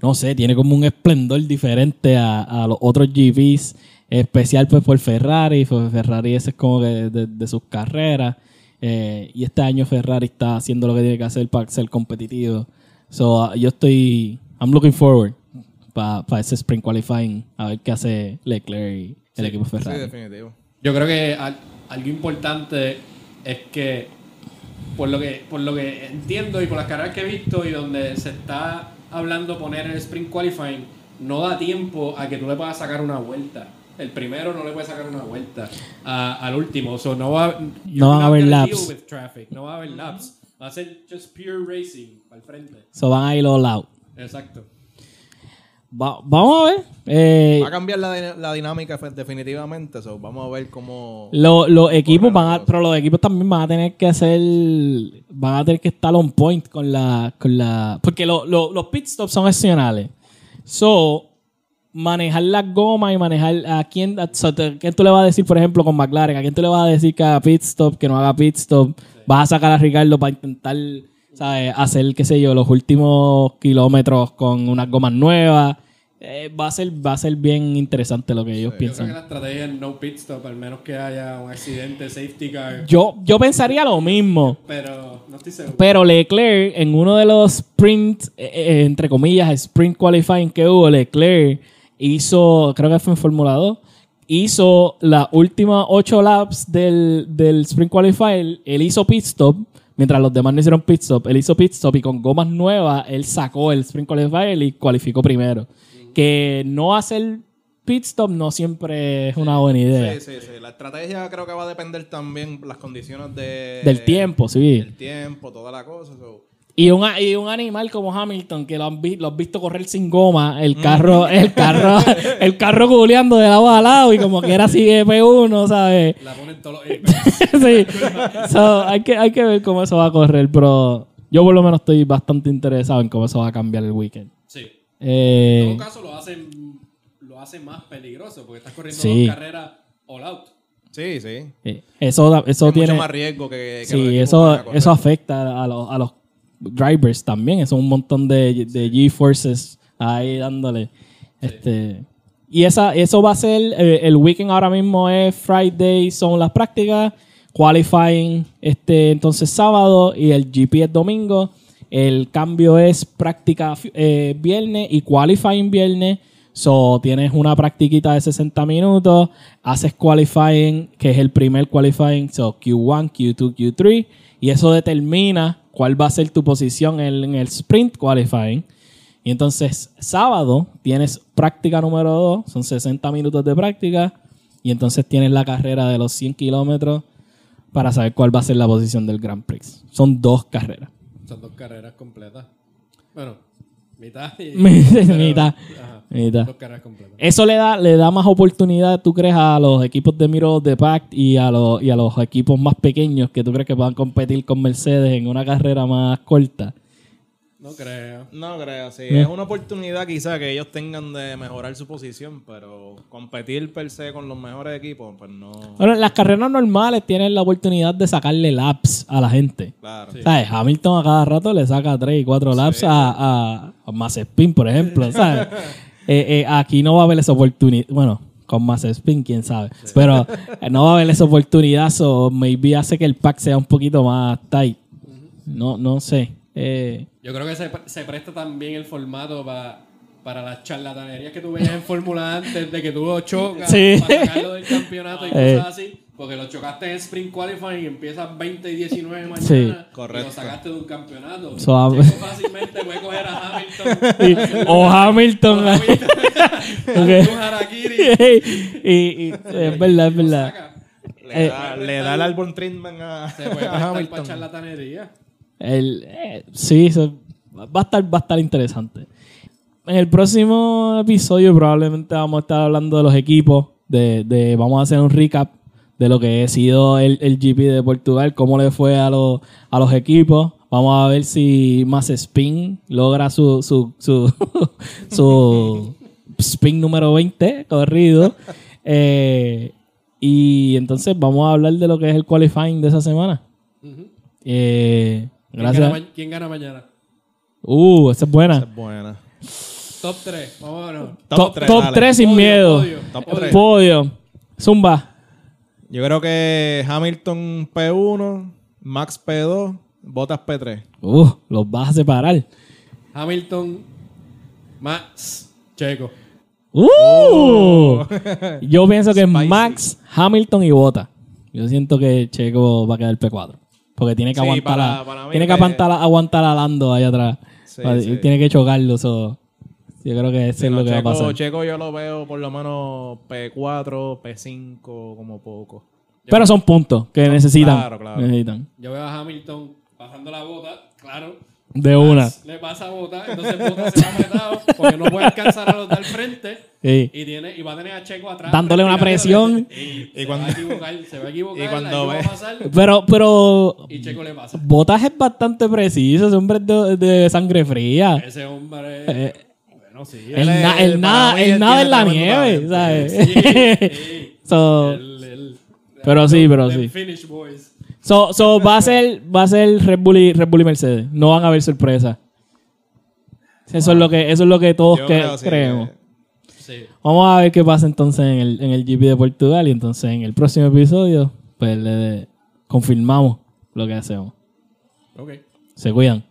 no sé, tiene como un esplendor diferente a, a los otros GPs. Especial pues por Ferrari. pues Ferrari ese es como que de, de sus carreras. Eh, y este año Ferrari está haciendo lo que tiene que hacer para ser competitivo. So, uh, yo estoy. I'm looking forward para ese sprint qualifying. A ver qué hace Leclerc y el equipo Sí, Ferrari. definitivo. Yo creo que al- algo importante es que por lo que por lo que entiendo y por las carreras que he visto y donde se está hablando poner el sprint qualifying, no da tiempo a que tú le puedas sacar una vuelta. El primero no le puede sacar una vuelta a- al último. So no va, No van a haber laps. deal with traffic, No va a haber laps. Va a ser just pure racing al frente. So van a ir all out. Exacto. Va- vamos a ver. Eh, Va a cambiar la, la dinámica fe- definitivamente. so, vamos a ver cómo. lo- los equipos van a, pero los equipos también van a tener que hacer, van a tener que estar on point con la, con la, porque lo- lo- los pit stops son opcionales. So, manejar las gomas y manejar a quién, a, so, te- ¿quién tú le vas a decir, por ejemplo, con McLaren? ¿A quién tú le vas a decir que haga pit stop, que no haga pit stop? Vas a sacar a Ricardo para intentar, ¿sabes? Hacer, qué sé yo, los últimos kilómetros con unas gomas nuevas. Eh, va a ser, va a ser bien interesante lo que ellos Yo creo piensan. que la estrategia es no pit stop, al menos que haya un accidente, safety car. Yo, yo pensaría lo mismo. Pero no estoy seguro. Pero Leclerc, en uno de los sprint, eh, eh, entre comillas, sprint qualifying que hubo, Leclerc hizo, creo que fue en Fórmula 2, hizo las últimas ocho laps del, del sprint qualifying. Él hizo pit stop, mientras los demás no hicieron pit stop. Él hizo pit stop y con gomas nuevas, él sacó el sprint qualifying y cualificó primero. Que no hacer pit stop no siempre es una buena idea. Sí, sí, sí. La estrategia creo que va a depender también las condiciones de, Del tiempo, sí. El tiempo, toda la cosa. so. Y un, a- y un animal como Hamilton, que lo han, vi- lo has visto correr sin goma, el carro, el carro, el carro culeando de lado a lado y como que era así P1, ¿sabes? La ponen todos los sí. So, hay, que, hay que ver cómo eso va a correr, pero yo por lo menos estoy bastante interesado en cómo eso va a cambiar el weekend. Sí. En Eh, todo caso, lo hacen, lo hacen más peligroso porque estás corriendo Sí. dos carreras all out. Sí, sí. eh, eso, da- eso Hay tiene... mucho más riesgo que, que Sí, eso, eso afecta a los, a los drivers también. Es un montón de, de G-Forces ahí dándole. Este, y esa, eso va a ser, eh, el weekend ahora mismo es Friday, son las prácticas, qualifying este, entonces sábado y el GP es domingo. El cambio es práctica eh, viernes y qualifying viernes. So, tienes una practiquita de 60 minutos, haces qualifying, que es el primer qualifying, so Q1, Q2, Q3, y eso determina cuál va a ser tu posición en, el sprint qualifying. Y entonces, sábado tienes práctica número 2, son 60 minutos de práctica, y entonces tienes la carrera de los 100 kilómetros para saber cuál va a ser la posición del Grand Prix. Son dos carreras. Son dos carreras completas. Bueno, mitad y... Mitad. Ajá, Mitad. Dos carreras completas. Eso le da, le da más oportunidad, ¿tú crees, a los equipos de Miro de Pact y a, los, y a los equipos más pequeños que tú crees que puedan competir con Mercedes en una carrera más corta? No creo. No creo, sí. Eh. Es una oportunidad quizá que ellos tengan de mejorar su posición, pero competir per se con los mejores equipos, pues no. Bueno, las carreras normales tienen la oportunidad de sacarle laps a la gente. Claro. ¿Sabes? Hamilton a cada rato le saca 3 y 4 laps a, a, a Mazepin, por ejemplo. ¿sabes? Eh, eh, aquí no va a haber esa oportunidad. Bueno, con Mazepin, quién sabe. Pero eh, no va a haber esa oportunidad. So maybe hace que el pack sea un poquito más tight. No, no sé. Eh, Yo creo que se, se presta también el formato pa- para las charlatanerías que tú veías en Fórmula antes de que tú lo chocas Sí. para sacarlo del campeonato y Eh. cosas así. Porque lo chocaste en Sprint Qualifying y empiezas 20 y 19 mañana Sí. y Correcto. lo sacaste de un campeonato. So, a- Checo fácilmente puede coger a Hamilton. y- o Hamilton. o Hamilton, Ok. un harakiri, y, y- es verdad, es verdad. saca. Le, da, le da el álbum treatment a, Se puede a prestar para Hamilton. charlatanería. El, eh, sí, va a estar, va a estar interesante. En el próximo episodio probablemente vamos a estar hablando de los equipos, de, de- vamos a hacer un recap de lo que ha sido el, el GP de Portugal, cómo le fue a, los a los equipos. Vamos a ver si más spin logra su, su, su, su spin número 20 corrido. Eh, y entonces vamos a hablar de lo que es el qualifying de esa semana. Eh, ¿Quién, gracias. gana, quién gana mañana? Uh, esa es buena. Es buena. Top 3. Vámonos. Top, tres, top dale. 3 sin Podio, miedo. podio. Top Podio. tres. Podio. Zumba. Yo creo que Hamilton P1, Max P2, Bottas P3. Uh, los vas a separar. Hamilton, Max, Checo. Uh. Yo pienso que es Spicy. Max, Hamilton y Bota. Yo siento que Checo va a quedar P4. Porque tiene que Sí, aguantar, para- a, para mí tiene que aguantar, a- aguantar a Lando ahí atrás. Sí, sí. Tiene que chocarlo. so, Yo creo que eso Sí, es no, lo que va a Checo, pasar. Checo yo lo veo por lo menos P4, P5 como poco. Pero son puntos que necesitan. claro, claro. Necesitan. Yo veo a Hamilton pasando la bota, claro. De una. Le pasa a bota, entonces bota se va apretado porque no puede alcanzar a los del frente. Sí. Y, tiene, y va a tener a Checo atrás. Dándole una presión. Y, se cuando- va a equivocar, se va a equivocar. Y cuando algo va a ve- pasar, Pero, pero y Checo le pasa. Botas es bastante preciso. Ese hombre es de, de sangre fría. Ese hombre. Eh, bueno, sí. El, na- nada, el nada en la nieve. ¿sabes? Sí. So, pero sí, pero sí. Finish Boys. So, so va a ser, va a ser Red Bull y, Red Bull y Mercedes. No van a haber sorpresas. Eso es lo que, eso es lo que todos que- creo, creemos. Sí. Vamos a ver qué pasa entonces en el, en el GP de Portugal y entonces en el próximo episodio, pues le confirmamos lo que hacemos. Ok. Se cuidan.